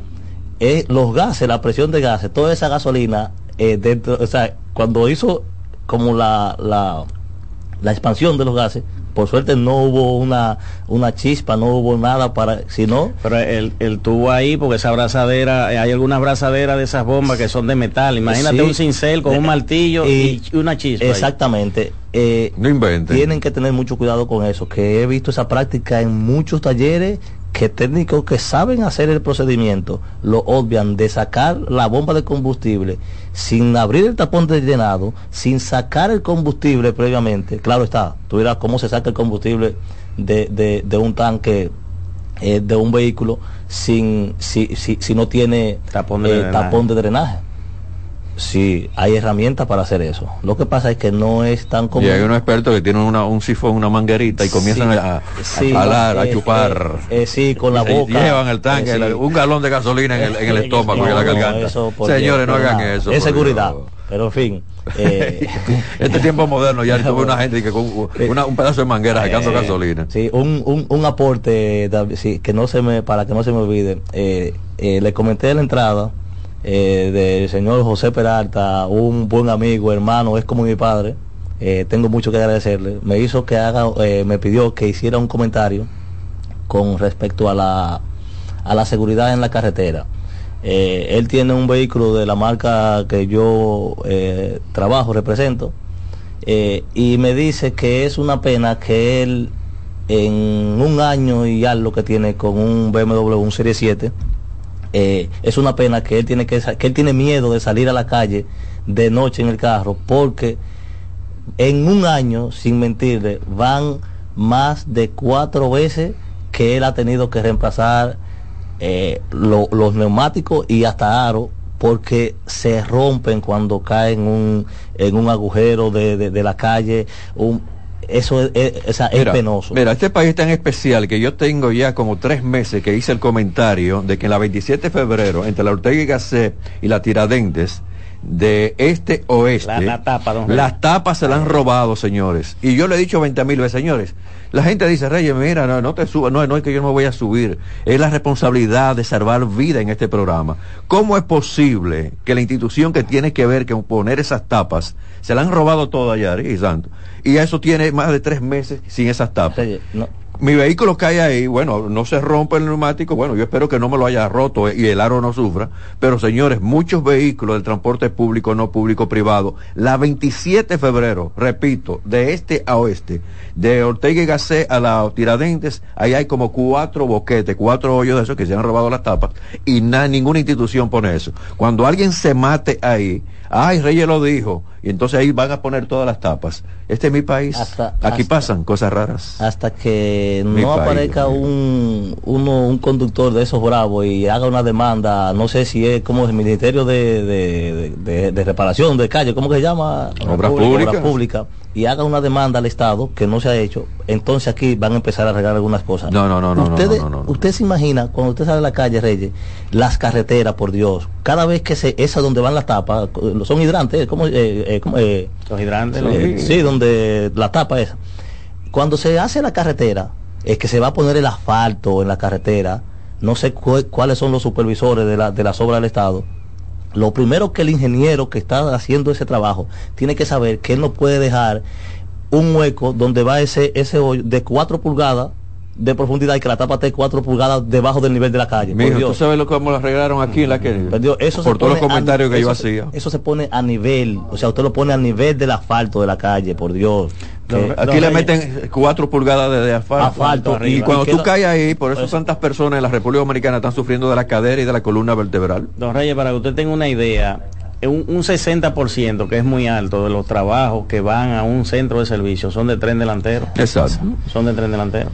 eh, los gases, la presión de gases, toda esa gasolina, eh, dentro, o sea, cuando hizo como la, la, la expansión de los gases, por suerte no hubo una, una chispa, no hubo nada para, sino... Pero el, el tubo ahí, porque esa abrazadera, eh, hay algunas abrazaderas de esas bombas que son de metal. Imagínate Sí. un cincel con un martillo y, una chispa. ahí. Exactamente. Eh, no inventen. Tienen que tener mucho cuidado con eso, que he visto esa práctica en muchos talleres que técnicos que saben hacer el procedimiento lo obvian de sacar la bomba de combustible sin abrir el tapón de llenado, sin sacar el combustible previamente. Claro está, tú dirás cómo se saca el combustible de, de- de un tanque eh, de un vehículo sin si, si, si no tiene Tapón de eh, drenaje. tapón de drenaje. Sí, hay herramientas para hacer eso. Lo que pasa es que no es tan común. Y hay unos expertos que tienen una, un sifón, una manguerita y comienzan Sí, a, jalar, a eh, chupar. eh, eh, sí, con la boca. Llevan el tanque, Eh, sí. un galón de gasolina en el, en el estómago y en la garganta. Señores, no hagan nada. eso. Es seguridad. Pero en fin. eh, Este tiempo moderno ya tuve una gente que con una- un pedazo de manguera sacando Eh, gasolina. Sí, un, un, un aporte, David, sí, que no se me, para que no se me olvide. Eh, eh, le comenté en la entrada eh, del señor José Peralta, un buen amigo, hermano, es como mi padre. Eh, tengo mucho que agradecerle. Me hizo que haga, eh, me pidió que hiciera un comentario con respecto a la, a la seguridad en la carretera. Eh, él tiene un vehículo de la marca que yo trabajo, represento, y me dice que es una pena que él en un año y algo que tiene con un BMW, un Serie 7, eh, es una pena que él tiene que, que él tiene miedo de salir a la calle de noche en el carro porque en un año, sin mentirle, van más de cuatro veces que él ha tenido que reemplazar eh, lo- los neumáticos y hasta aro porque se rompen cuando caen un, en un agujero de, de- de la calle. Un, eso es, es- sea, es Mira, penoso. Mira, este país es tan especial que yo tengo ya como tres meses que hice el comentario de que en la 27 de febrero, entre la Ortega y Gasset y la Tiradentes, de este oeste, La- la tapa, las tapas se las han robado, señores. Y yo le he dicho 20 mil veces, señores, la gente dice, Reyes, mira, no, no te subas, no, no es que yo no me voy a subir, es la responsabilidad de salvar vida en este programa. ¿Cómo es posible que la institución que tiene que ver con poner esas tapas, se la han robado todas allá, y santo? Y eso tiene más de tres meses sin esas tapas. Mi vehículo cae ahí, bueno, no se rompe el neumático, bueno, yo espero que no me lo haya roto y el aro no sufra, pero señores, muchos vehículos del transporte público, no público, privado, la 27 de febrero, repito, de este a oeste, de Ortega y Gasset a la Tiradentes, ahí hay como cuatro boquetes, cuatro hoyos de esos que se han robado las tapas y na- ninguna institución pone eso. Cuando alguien se mate ahí, ay, Reyes lo dijo, y entonces ahí van a poner todas las tapas. Este es mi país, Hasta- aquí hasta- pasan cosas raras. hasta que Mi no país, aparezca un, uno, un conductor de esos bravos y haga una demanda, no sé si es como el Ministerio de, de, de- de Reparación de Calle, ¿cómo que se llama? Obras públicas. Obras públicas, y haga una demanda al Estado que no se ha hecho, entonces aquí van a empezar a arreglar algunas cosas. No, no, no, no, no, Ustedes- no, no, no. Usted se imagina, cuando usted sale a la calle, Reyes, las carreteras, por Dios, cada vez que se, esa donde van las tapas, son hidrantes, ¿cómo, eh, eh, cómo, eh, Los hidrantes. los- eh, sí, donde la tapa esa. Cuando se hace la carretera, es que se va a poner el asfalto en la carretera. No sé cu- cuáles son los supervisores de, la, de las obras del Estado. Lo primero que el ingeniero que está haciendo ese trabajo tiene que saber que él no puede dejar un hueco donde va ese, ese hoyo de 4 pulgadas de profundidad y que la tapa esté 4 pulgadas debajo del nivel de la calle. por Mijo, ¿tú sabes lo cómo lo arreglaron aquí en la que Por Dios, eso se por todos los comentarios que yo hacía? Eso se pone a nivel, o sea, usted lo pone a nivel del asfalto de la calle, por Dios. Que- Aquí le meten cuatro pulgadas de, de asfalto. Asfalto, y cuando Y tú caes ahí, por eso tantas personas en la República Dominicana están sufriendo de la cadera y de la columna vertebral. Don Reyes, para que usted tenga una idea, un, un 60%, que es muy alto, de los trabajos que van a un centro de servicio son de tren delantero. Exacto. Son de tren delantero.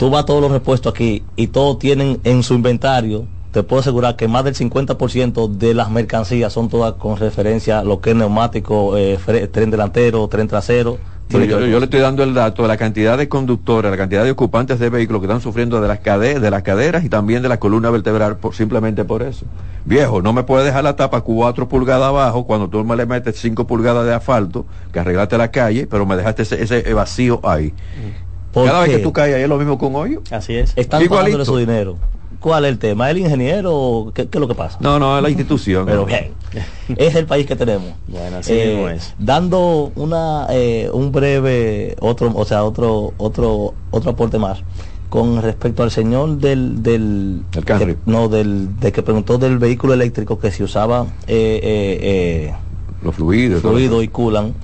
Tú vas a todos los repuestos aquí y todos tienen en su inventario, te puedo asegurar que más del 50% de las mercancías son todas con referencia a lo que es neumático, eh, tren delantero, tren trasero. Yo, yo con le estoy dando el dato de la cantidad de conductores, la cantidad de ocupantes de vehículos que están sufriendo de las, cade- de las caderas y también de la columna vertebral por, simplemente por eso. Viejo, no me puedes dejar la tapa 4 pulgadas abajo cuando tú me le metes 5 pulgadas de asfalto, que arreglaste la calle, pero me dejaste ese, ese vacío ahí. ¿Por Cada vez que tú caes ahí es lo mismo con hoyo. Así es. Están Igualito. pagándole su dinero. ¿Cuál es el tema? ¿El ingeniero? o ¿Qué, qué es lo que pasa? No, no, es la institución. Pero bien, es el país que tenemos. Bueno, así Eh, mismo es. Dando una eh, un breve otro, o sea, otro otro otro aporte más con respecto al señor del del El que- no del de que preguntó del vehículo eléctrico que si usaba eh, eh, eh, Los fluidos. fluido y culan.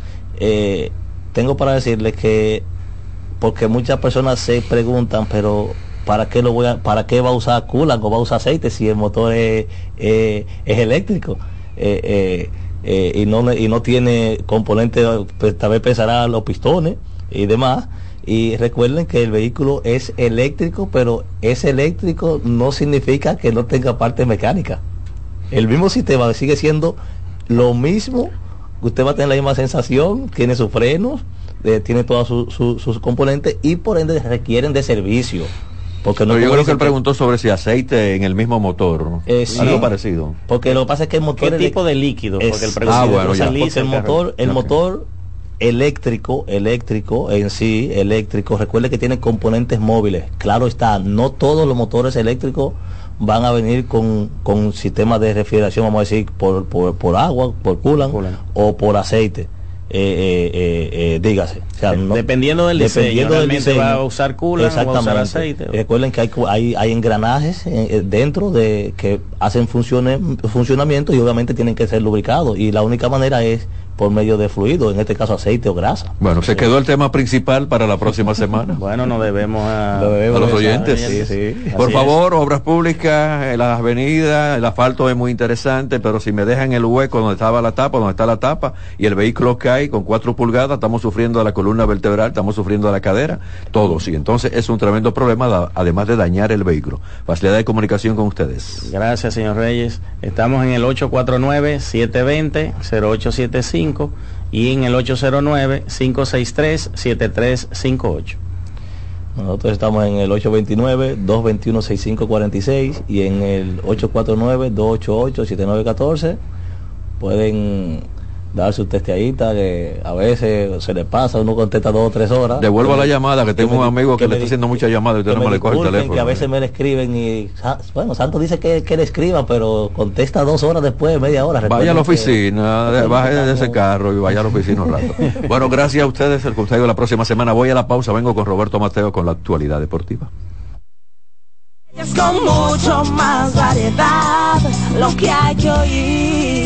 eh, tengo para decirle que porque muchas personas se preguntan, pero ¿para qué lo voy a, para qué va a usar culan o va a usar aceite si el motor es, es eléctrico? Eh, eh, eh, y no y no tiene componentes, pues, tal vez pensará los pistones y demás. Y recuerden que el vehículo es eléctrico, pero es eléctrico no significa que no tenga parte mecánica. El mismo sistema sigue siendo lo mismo. Usted va a tener la misma sensación, tiene sus frenos, eh, tiene todos su- su- sus componentes y por ende requieren de servicio. Porque no Pero yo creo que él preguntó sobre si aceite en el mismo motor. Eh, sí. Algo parecido. Porque lo que pasa es que el motor ¿Qué tipo de líquido? Es- Porque el Ah, bueno, ya. porque el motor, el motor eléctrico, eléctrico en sí, eléctrico, recuerde que tiene componentes móviles. Claro está, no todos los motores eléctricos van a venir con, con sistemas de refrigeración, vamos a decir, por, por, por agua, por coolant, Coolant. o por aceite. Eh, eh, eh, eh, dígase. O sea, no- Dependiendo del diseño, dependiendo del realmente diseño. va a usar coolant o va a usar Exactamente. aceite. Recuerden que hay, hay, hay engranajes eh, eh, dentro de que hacen funcione- funcionamiento y obviamente tienen que ser lubricados y la única manera es por medio de fluido, en este caso aceite o grasa. Bueno, se quedó el tema principal para la próxima semana. Bueno, nos debemos a, Lo debemos a los oyentes. Sí, sí. Por Así favor, obras públicas, las avenidas, el asfalto es muy interesante, pero si me dejan el hueco donde estaba la tapa, donde está la tapa, y el vehículo cae con cuatro pulgadas, estamos sufriendo de la columna vertebral, estamos sufriendo de la cadera, todos. Y entonces es un tremendo problema, además de dañar el vehículo. Facilidad de comunicación con ustedes. Gracias, señor Reyes. Estamos en el 849-720-0875 y en el 809-563-7358. Nosotros estamos en el 829-221-6546 y en el 849-288-7914. Pueden darse un testeadita que a veces se le pasa, uno contesta dos o tres horas. Devuelva me- la llamada, que tengo me- un amigo que, le me está haciendo muchas llamadas y usted que no me le coge el teléfono. que a veces me le escriben y, bueno, Santo dice que, que le escriban, pero contesta dos horas después, media hora. Vaya a la que- oficina, de- baje de ese carro y vaya a la oficina un rato. Bueno, gracias a ustedes, el consejo la próxima semana. Voy a la pausa, vengo con Roberto Mateo con la actualidad deportiva. Es con mucho más variedad, lo que hay que oír.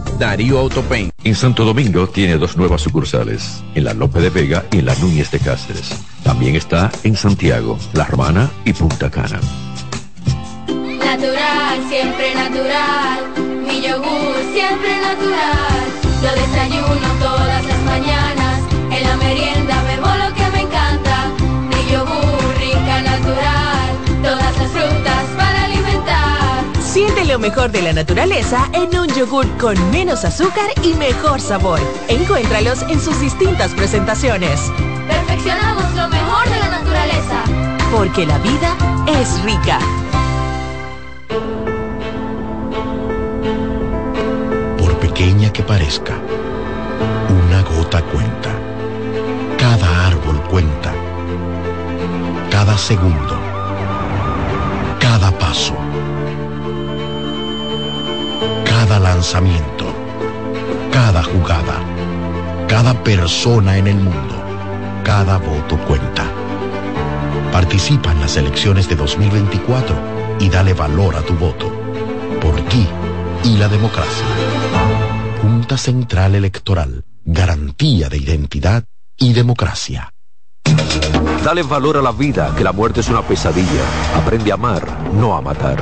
Darío Autopain. En Santo Domingo tiene dos nuevas sucursales, en la Lope de Vega y en la Núñez de Cáceres. También está en Santiago, La Romana y Punta Cana. Natural, siempre natural. Mi yogur, siempre natural. Lo desayuno todas las mañanas. Lo mejor de la naturaleza en un yogur con menos azúcar y mejor sabor. Encuéntralos en sus distintas presentaciones. Perfeccionamos lo mejor de la naturaleza. Porque la vida es rica. Por pequeña que parezca, una gota cuenta. Cada árbol cuenta. Cada segundo. Cada paso. Cada lanzamiento. Cada jugada. Cada persona en el mundo. Cada voto cuenta. Participa en las elecciones de 2024 y dale valor a tu voto. Por ti y la democracia. Junta Central Electoral. Garantía de identidad y democracia. Dale valor a la vida, que la muerte es una pesadilla. Aprende a amar, no a matar.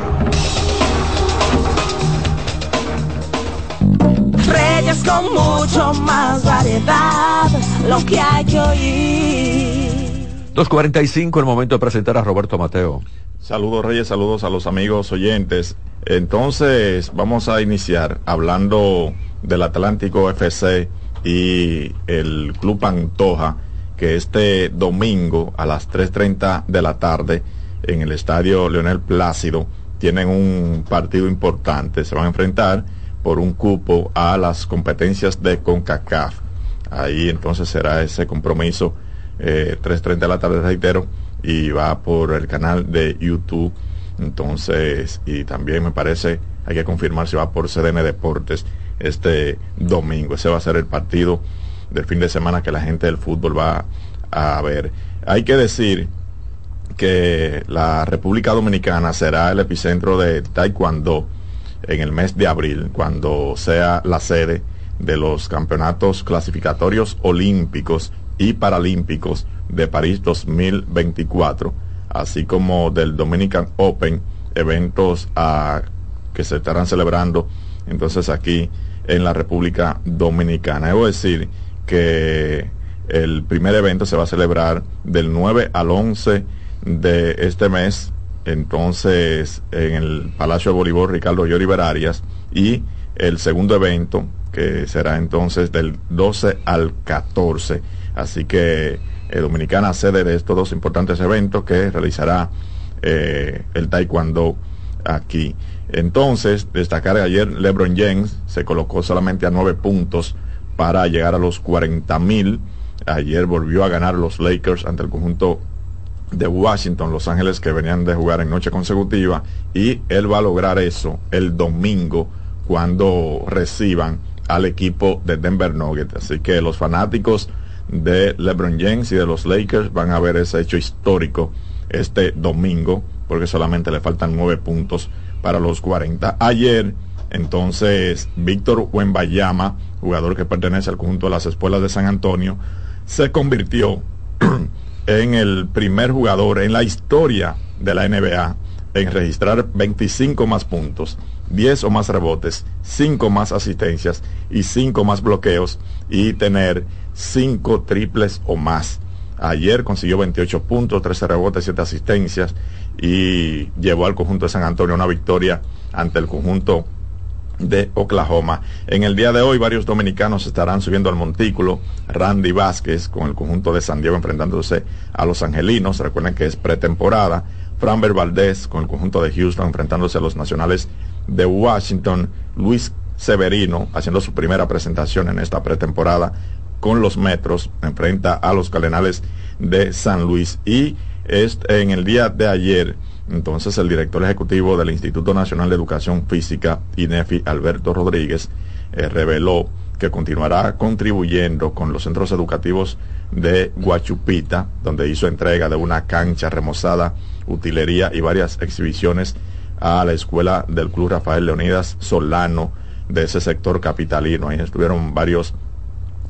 Reyes con mucho más variedad, lo que hay que oír. 2.45, el momento de presentar a Roberto Mateo. Saludos Reyes, saludos a los amigos oyentes. Entonces vamos a iniciar hablando del Atlántico FC y el Club Pantoja, que este domingo a las 3.30 de la tarde en el Estadio Leonel Plácido tienen un partido importante. Se van a enfrentar por un cupo a las competencias de CONCACAF. Ahí entonces será ese compromiso eh, 3.30 de la tarde, reitero, y va por el canal de YouTube. Entonces, y también me parece, hay que confirmar si va por CDN Deportes este domingo. Ese va a ser el partido del fin de semana que la gente del fútbol va a ver. Hay que decir que la República Dominicana será el epicentro de Taekwondo en el mes de abril, cuando sea la sede de los campeonatos clasificatorios olímpicos y paralímpicos de París 2024, así como del Dominican Open, eventos que se estarán celebrando entonces aquí en la República Dominicana. Debo decir que el primer evento se va a celebrar del 9 al 11 de este mes, entonces en el Palacio de Bolívar Ricardo Lloriver Arias, y el segundo evento que será entonces del 12 al 14. Así que eh, Dominicana sede de estos dos importantes eventos que realizará eh, el Taekwondo aquí. Entonces, destacar ayer LeBron James se colocó solamente a nueve puntos para llegar a los 40 mil. Ayer volvió a ganar los Lakers ante el conjunto de Washington, Los Ángeles, que venían de jugar en noche consecutiva. Y él va a lograr eso el domingo cuando reciban al equipo de Denver Nuggets. Así que los fanáticos de LeBron James y de los Lakers van a ver ese hecho histórico este domingo, porque solamente le faltan nueve puntos para los 40. Ayer, entonces, Víctor Wembayama, jugador que pertenece al conjunto de las escuelas de San Antonio, se convirtió en el primer jugador en la historia de la NBA en registrar 25 más puntos, 10 o más rebotes, 5 más asistencias y 5 más bloqueos y tener 5 triples o más. Ayer consiguió 28 puntos, 13 rebotes, 7 asistencias y llevó al conjunto de San Antonio una victoria ante el conjunto de Oklahoma. En el día de hoy varios dominicanos estarán subiendo al montículo. Randy Vázquez con el conjunto de San Diego enfrentándose a los angelinos. Recuerden que es pretemporada. Framber Valdez con el conjunto de Houston enfrentándose a los nacionales de Washington. Luis Severino haciendo su primera presentación en esta pretemporada con los Metros. Enfrenta a los Cardenales de San Luis. Y este, en el día de ayer, entonces el director ejecutivo del Instituto Nacional de Educación Física, INEFI, Alberto Rodríguez, eh, reveló que continuará contribuyendo con los centros educativos de Guachupita, donde hizo entrega de una cancha remozada, utilería y varias exhibiciones a la escuela del Club Rafael Leonidas Solano de ese sector capitalino. Ahí estuvieron varios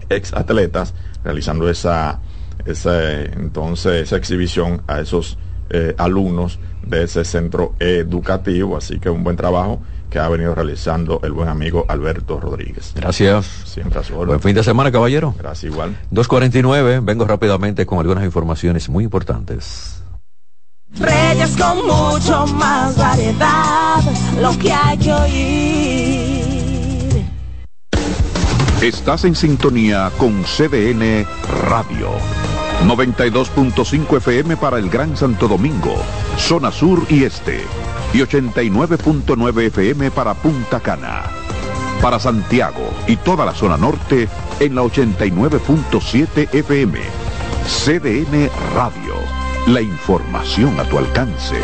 ex atletas realizando esa, esa entonces esa exhibición a esos eh, alumnos de ese centro educativo. Así que un buen trabajo que ha venido realizando el buen amigo Alberto Rodríguez. Gracias. Siempre a su orden. Buen fin de semana, caballero. Gracias igual. 2.49, vengo rápidamente con algunas informaciones muy importantes. Reyes con mucho más variedad, lo que hay que oír. Estás en sintonía con CDN Radio. 92.5 FM para el Gran Santo Domingo, zona sur y este, y 89.9 FM para Punta Cana. Para Santiago y toda la zona norte en la 89.7 FM. CDN Radio. La información a tu alcance.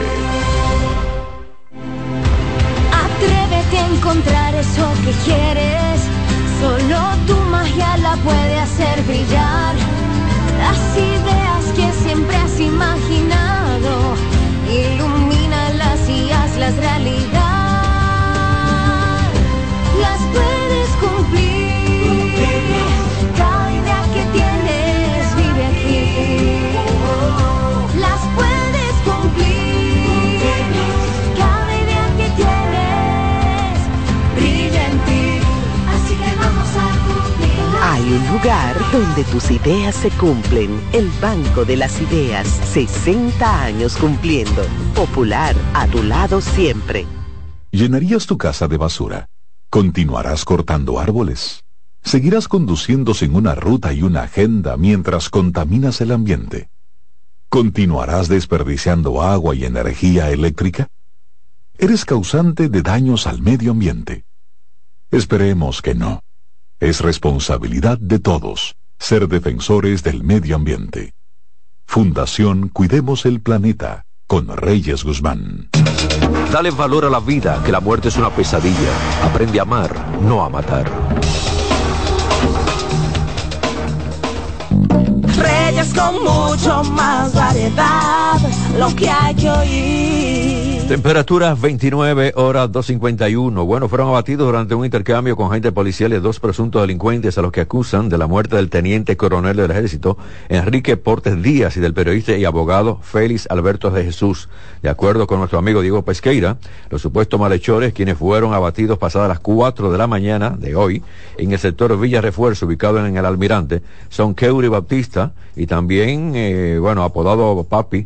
Atrévete a encontrar eso que quieres. Solo tu magia la puede hacer brillar. Las ideas que siempre has imaginado. Ilumínalas y hazlas realidad. Hay un lugar donde tus ideas se cumplen. El Banco de las Ideas. 60 años cumpliendo. Popular, a tu lado siempre. ¿Llenarías tu casa de basura? ¿Continuarás cortando árboles? ¿Seguirás conduciendo sin una ruta y una agenda mientras contaminas el ambiente? ¿Continuarás desperdiciando agua y energía eléctrica? ¿Eres causante de daños al medio ambiente? Esperemos que no. Es responsabilidad de todos ser defensores del medio ambiente. Fundación Cuidemos el Planeta con Reyes Guzmán. Dale valor a la vida, que la muerte es una pesadilla. Aprende a amar, no a matar. Reyes con mucho más variedad, lo que hay que oír. Temperaturas 29 horas 251. Bueno, fueron abatidos durante un intercambio con agentes policiales dos presuntos delincuentes a los que acusan de la muerte del teniente coronel del ejército Enrique Portes Díaz y del periodista y abogado Félix Alberto de Jesús. De acuerdo con nuestro amigo Diego Pesqueira, los supuestos malhechores quienes fueron abatidos pasadas las 4 de la mañana de hoy en el sector Villa Refuerzo ubicado en el Almirante son Keuri Bautista y también, eh, bueno, apodado Papi,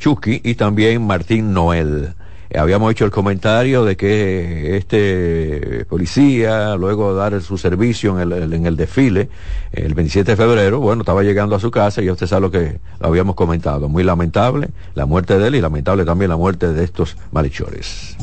Chucky y también Martín Noel. Eh, habíamos hecho el comentario de que este policía, luego de dar su servicio en el, en el desfile, el 27 de febrero, bueno, estaba llegando a su casa y usted sabe lo que habíamos comentado. Muy lamentable la muerte de él y lamentable también la muerte de estos malhechores.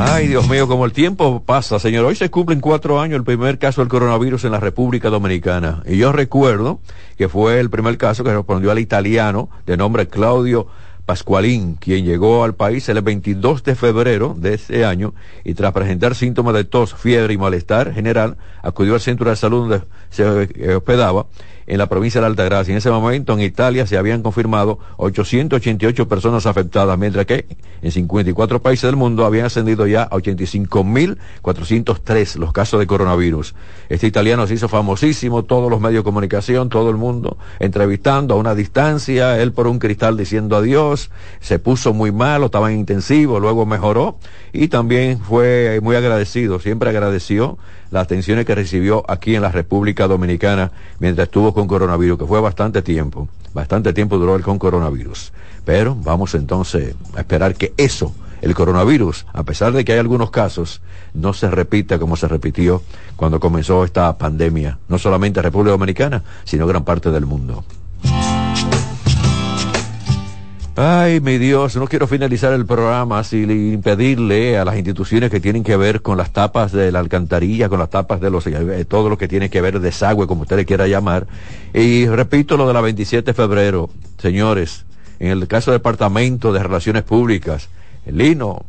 Ay, Dios mío, como el tiempo pasa, señor. Hoy se cumplen cuatro años el primer caso del coronavirus en la República Dominicana. Y yo recuerdo que fue el primer caso que respondió al italiano de nombre Claudio Pascualín, quien llegó al país el 22 de febrero de ese año y tras presentar síntomas de tos, fiebre y malestar general, acudió al centro de salud donde se hospedaba en la provincia de Altagracia. En ese momento en Italia se habían confirmado 888 personas afectadas, mientras que en 54 países del mundo habían ascendido ya a 85.403 los casos de coronavirus. Este italiano se hizo famosísimo, todos los medios de comunicación, todo el mundo entrevistando a una distancia, él por un cristal diciendo adiós, se puso muy malo, estaba en intensivo, luego mejoró y también fue muy agradecido, siempre agradeció las atenciones que recibió aquí en la República Dominicana mientras estuvo con coronavirus, que fue bastante tiempo, bastante tiempo duró él con coronavirus. Pero vamos entonces a esperar que eso, el coronavirus, a pesar de que hay algunos casos, no se repita como se repitió cuando comenzó esta pandemia, no solamente en República Dominicana, sino gran parte del mundo. Ay, mi Dios, no quiero finalizar el programa sin impedirle a las instituciones que tienen que ver con las tapas de la alcantarilla, con las tapas de los, eh, todo lo que tiene que ver desagüe, como usted le quiera llamar. Y repito lo de la 27 de febrero, señores, en el caso del Departamento de Relaciones Públicas, el Lino,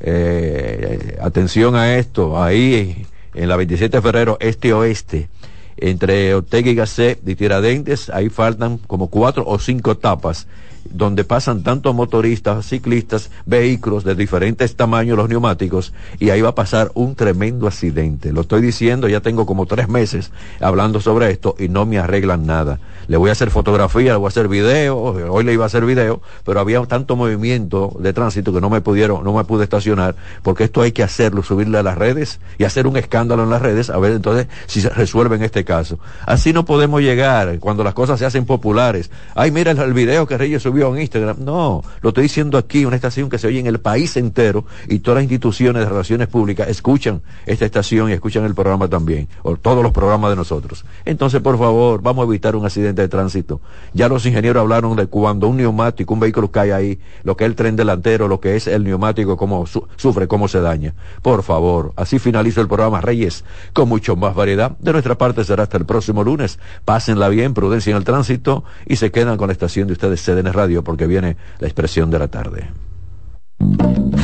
eh, atención a esto, ahí en la 27 de febrero, este-oeste, entre Ortega y Gasset y Tiradentes, ahí faltan como cuatro o cinco tapas donde pasan tantos motoristas, ciclistas, vehículos de diferentes tamaños, los neumáticos, y ahí va a pasar un tremendo accidente. Lo estoy diciendo, ya tengo como tres meses hablando sobre esto y no me arreglan nada. Le voy a hacer fotografía, le voy a hacer video, hoy le iba a hacer video, pero había tanto movimiento de tránsito que no me pudieron, no me pude estacionar, porque esto hay que hacerlo, subirle a las redes y hacer un escándalo en las redes, a ver entonces si se resuelve en este caso. Así no podemos llegar cuando las cosas se hacen populares. Ay, mira el, el video que Reyes subió un Instagram. No, lo estoy diciendo aquí, una estación que se oye en el país entero y todas las instituciones de relaciones públicas escuchan esta estación y escuchan el programa también, o todos los programas de nosotros. Entonces, por favor, vamos a evitar un accidente de tránsito. Ya los ingenieros hablaron de cuando un neumático, un vehículo cae ahí, lo que es el tren delantero, lo que es el neumático, cómo su- sufre, cómo se daña. Por favor, así finalizo el programa Reyes con mucho más variedad. De nuestra parte será hasta el próximo lunes. Pásenla bien, prudencia en el tránsito y se quedan con la estación de ustedes CDN Radio porque viene la expresión de la tarde.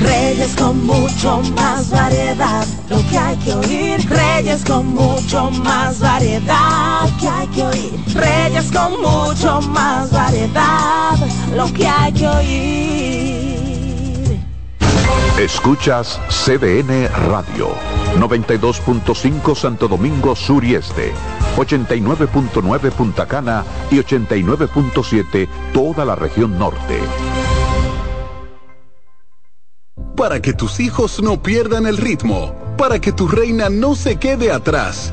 Reyes con mucho más variedad, lo que hay que oír. Reyes con mucho más variedad, lo que hay que oír. Reyes con mucho más variedad, lo que hay que oír. Escuchas CDN Radio, 92.5 Santo Domingo Sur y Este, 89.9 Punta Cana y 89.7 toda la región norte. Para que tus hijos no pierdan el ritmo, para que tu reina no se quede atrás,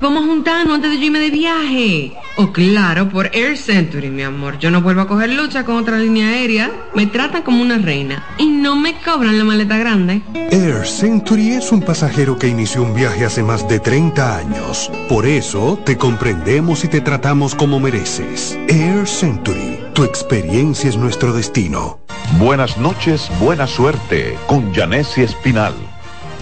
Vamos a juntarnos antes de yo irme de viaje. Oh, claro, por Air Century, mi amor. Yo no vuelvo a coger lucha con otra línea aérea. Me tratan como una reina. Y no me cobran la maleta grande. Air Century es un pasajero que inició un viaje hace más de 30 años. Por eso te comprendemos y te tratamos como mereces. Air Century, tu experiencia es nuestro destino. Buenas noches, buena suerte con Janessi Espinal.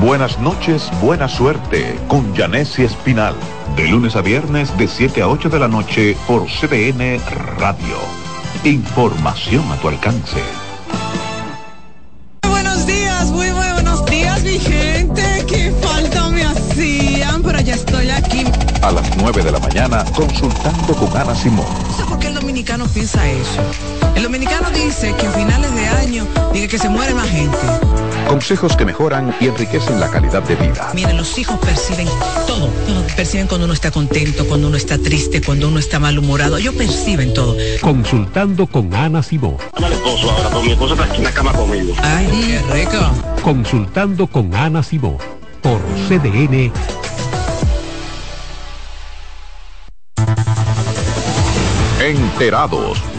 Buenas noches, buena suerte con Janessi Espinal. De lunes a viernes de 7 a 8 de la noche por CDN Radio. Información a tu alcance. Buenos días, muy, muy buenos días, mi gente. Qué falta me hacían, pero ya estoy aquí. A las 9 de la mañana consultando con Ana Simón. No sé por qué el dominicano piensa eso. El dominicano dice que a finales de año dice que se muere más gente. Consejos que mejoran y enriquecen la calidad de vida. Miren, los hijos perciben todo, todo. Perciben cuando uno está contento, cuando uno está triste, cuando uno está malhumorado. Ellos perciben todo. Consultando con Ana Simó. Dale esposo ahora, pero mi esposo está aquí en la cama conmigo. Ay, qué rico. Consultando con Ana Simó. Por CDN. Enterados,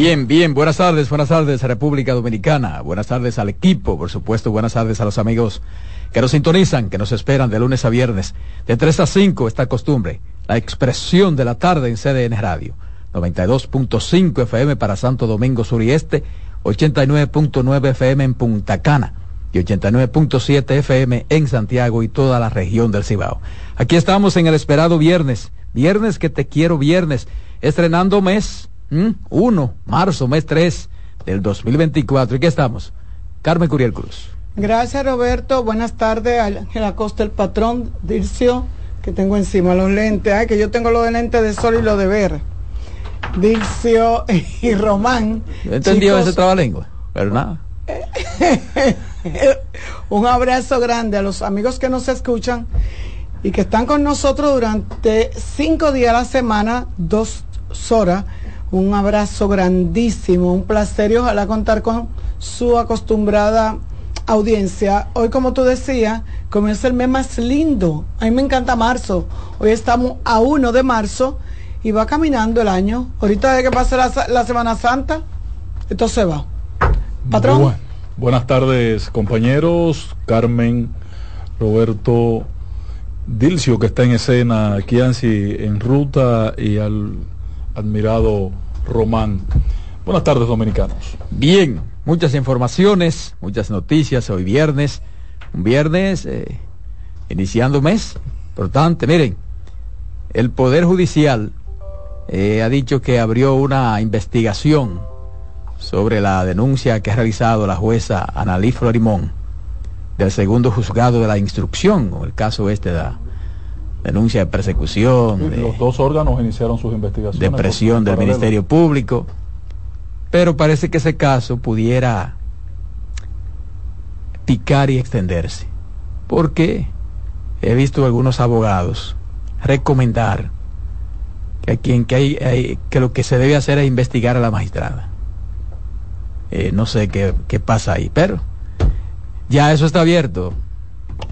Bien, bien, buenas tardes, buenas tardes República Dominicana, buenas tardes al equipo, por supuesto, buenas tardes a los amigos que nos sintonizan, que nos esperan de lunes a viernes, de 3 a 5 esta costumbre, la expresión de la tarde en CDN Radio, 92.5 FM para Santo Domingo Sur y Este, 89.9 FM en Punta Cana y 89.7 FM en Santiago y toda la región del Cibao. Aquí estamos en el esperado viernes, viernes que te quiero viernes, estrenando mes 1, marzo, mes 3 del 2024. ¿Y qué estamos? Carmen Curiel Cruz. Gracias Roberto, buenas tardes a la costa el patrón Dircio, que tengo encima los lentes, ay que yo tengo los de lentes de sol y los de ver. Dircio y Román. Yo entendí ese trabalengua, pero nada. Un abrazo grande a los amigos que nos escuchan y que están con nosotros durante cinco días a la semana, dos horas. Un abrazo grandísimo, un placer y ojalá contar con su acostumbrada audiencia. Hoy, como tú decías, comienza el mes más lindo. A mí me encanta marzo. Hoy estamos a 1 de marzo y va caminando el año. Ahorita de que pase la, la Semana Santa, esto se va. Patrón. Bu- buenas tardes, compañeros. Carmen, Roberto, Dilcio, que está en escena, Kianci en ruta y al admirado Román. Buenas tardes, dominicanos. Bien, muchas informaciones, muchas noticias hoy viernes. Un viernes eh, iniciando mes. Importante, miren, el Poder Judicial eh, ha dicho que abrió una investigación sobre la denuncia que ha realizado la jueza Analí Florimón del segundo juzgado de la instrucción, el caso este de la denuncia de persecución, de, Los dos órganos iniciaron sus investigaciones. de presión del paralelo. Ministerio Público, pero parece que ese caso pudiera picar y extenderse, porque he visto algunos abogados recomendar que, quien, que, hay, hay- que lo que se debe hacer es investigar a la magistrada. Eh, no sé qué, qué pasa ahí, pero ya eso está abierto.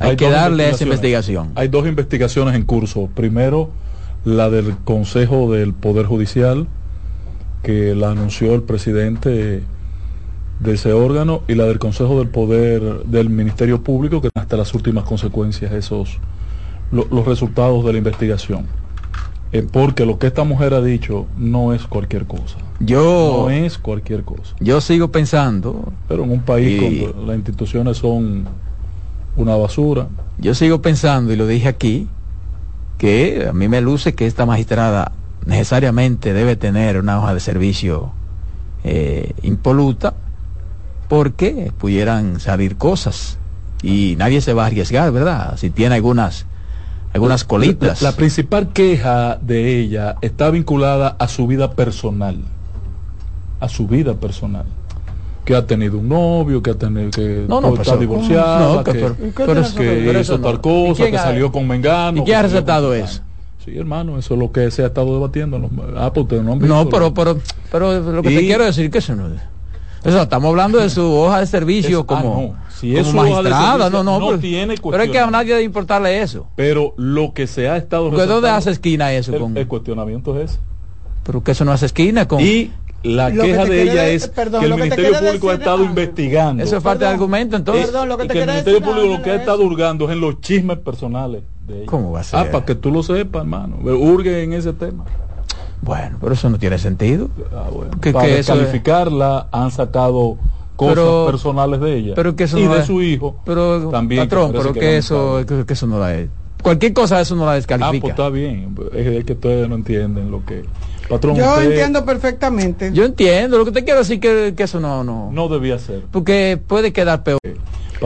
Hay, que darle a esa investigación. Hay dos investigaciones en curso. Primero, la del Consejo del Poder Judicial, que la anunció el presidente de ese órgano, y la del Consejo del Poder del Ministerio Público, que hasta las últimas consecuencias esos lo- los resultados de la investigación. Eh, porque lo que esta mujer ha dicho no es cualquier cosa. Yo- no es cualquier cosa. Yo sigo pensando. Pero en un país Y- donde las instituciones son una basura. Yo sigo pensando, y lo dije aquí, que a mí me luce que esta magistrada necesariamente debe tener una hoja de servicio eh, impoluta, porque pudieran salir cosas y nadie se va a arriesgar, ¿verdad? Si tiene algunas, algunas colitas. La, la principal queja de ella está vinculada a su vida personal. A su vida personal. Que ha tenido un novio, que ha tenido que No, no, está pero eso- divorciada, no, que- que, pero- que eso- pero eso hizo no. tal ¿Y cosa, quién que ha- salió con Mengano. ¿Y que quién ha recetado eso? Sí, hermano, eso es lo que se ha estado debatiendo. Ah, pues ustedes no han visto No, pero, pero, pero lo que te quiero decir que eso no Eso, estamos hablando de su hoja de servicio Es- ah, como, no. Si como es magistrada. servicio, no, no, no pero, tiene pero es que a nadie debe importarle eso. Pero lo que se ha estado ¿Dónde hace esquina eso? el, con- el cuestionamiento es ese. pero que eso no hace esquina con... Y la Lo queja de ella de- es perdón, que el que Ministerio Público ha estado algo. investigando. Eso es falta de argumento, entonces. Perdón, lo que y te que el Ministerio decir Público lo que ha estado es- hurgando es en los chismes personales de ella. ¿Cómo va a ser? Ah, para que tú lo sepas, hermano. Urge en ese tema. Bueno, pero eso no tiene sentido. Ah, bueno. Que- para es- descalificarla han sacado cosas Pero- personales de ella Pero que eso y no de es- su hijo Pero, también patrón, pero que que, eso, que, que eso no la es. Cualquier cosa eso no la ah pues descalifica. está bien es es que ustedes no entienden lo que patrón Yo usted entiendo perfectamente. Yo entiendo, lo que te quiero decir que, que eso no, no. no debía ser Porque puede quedar peor.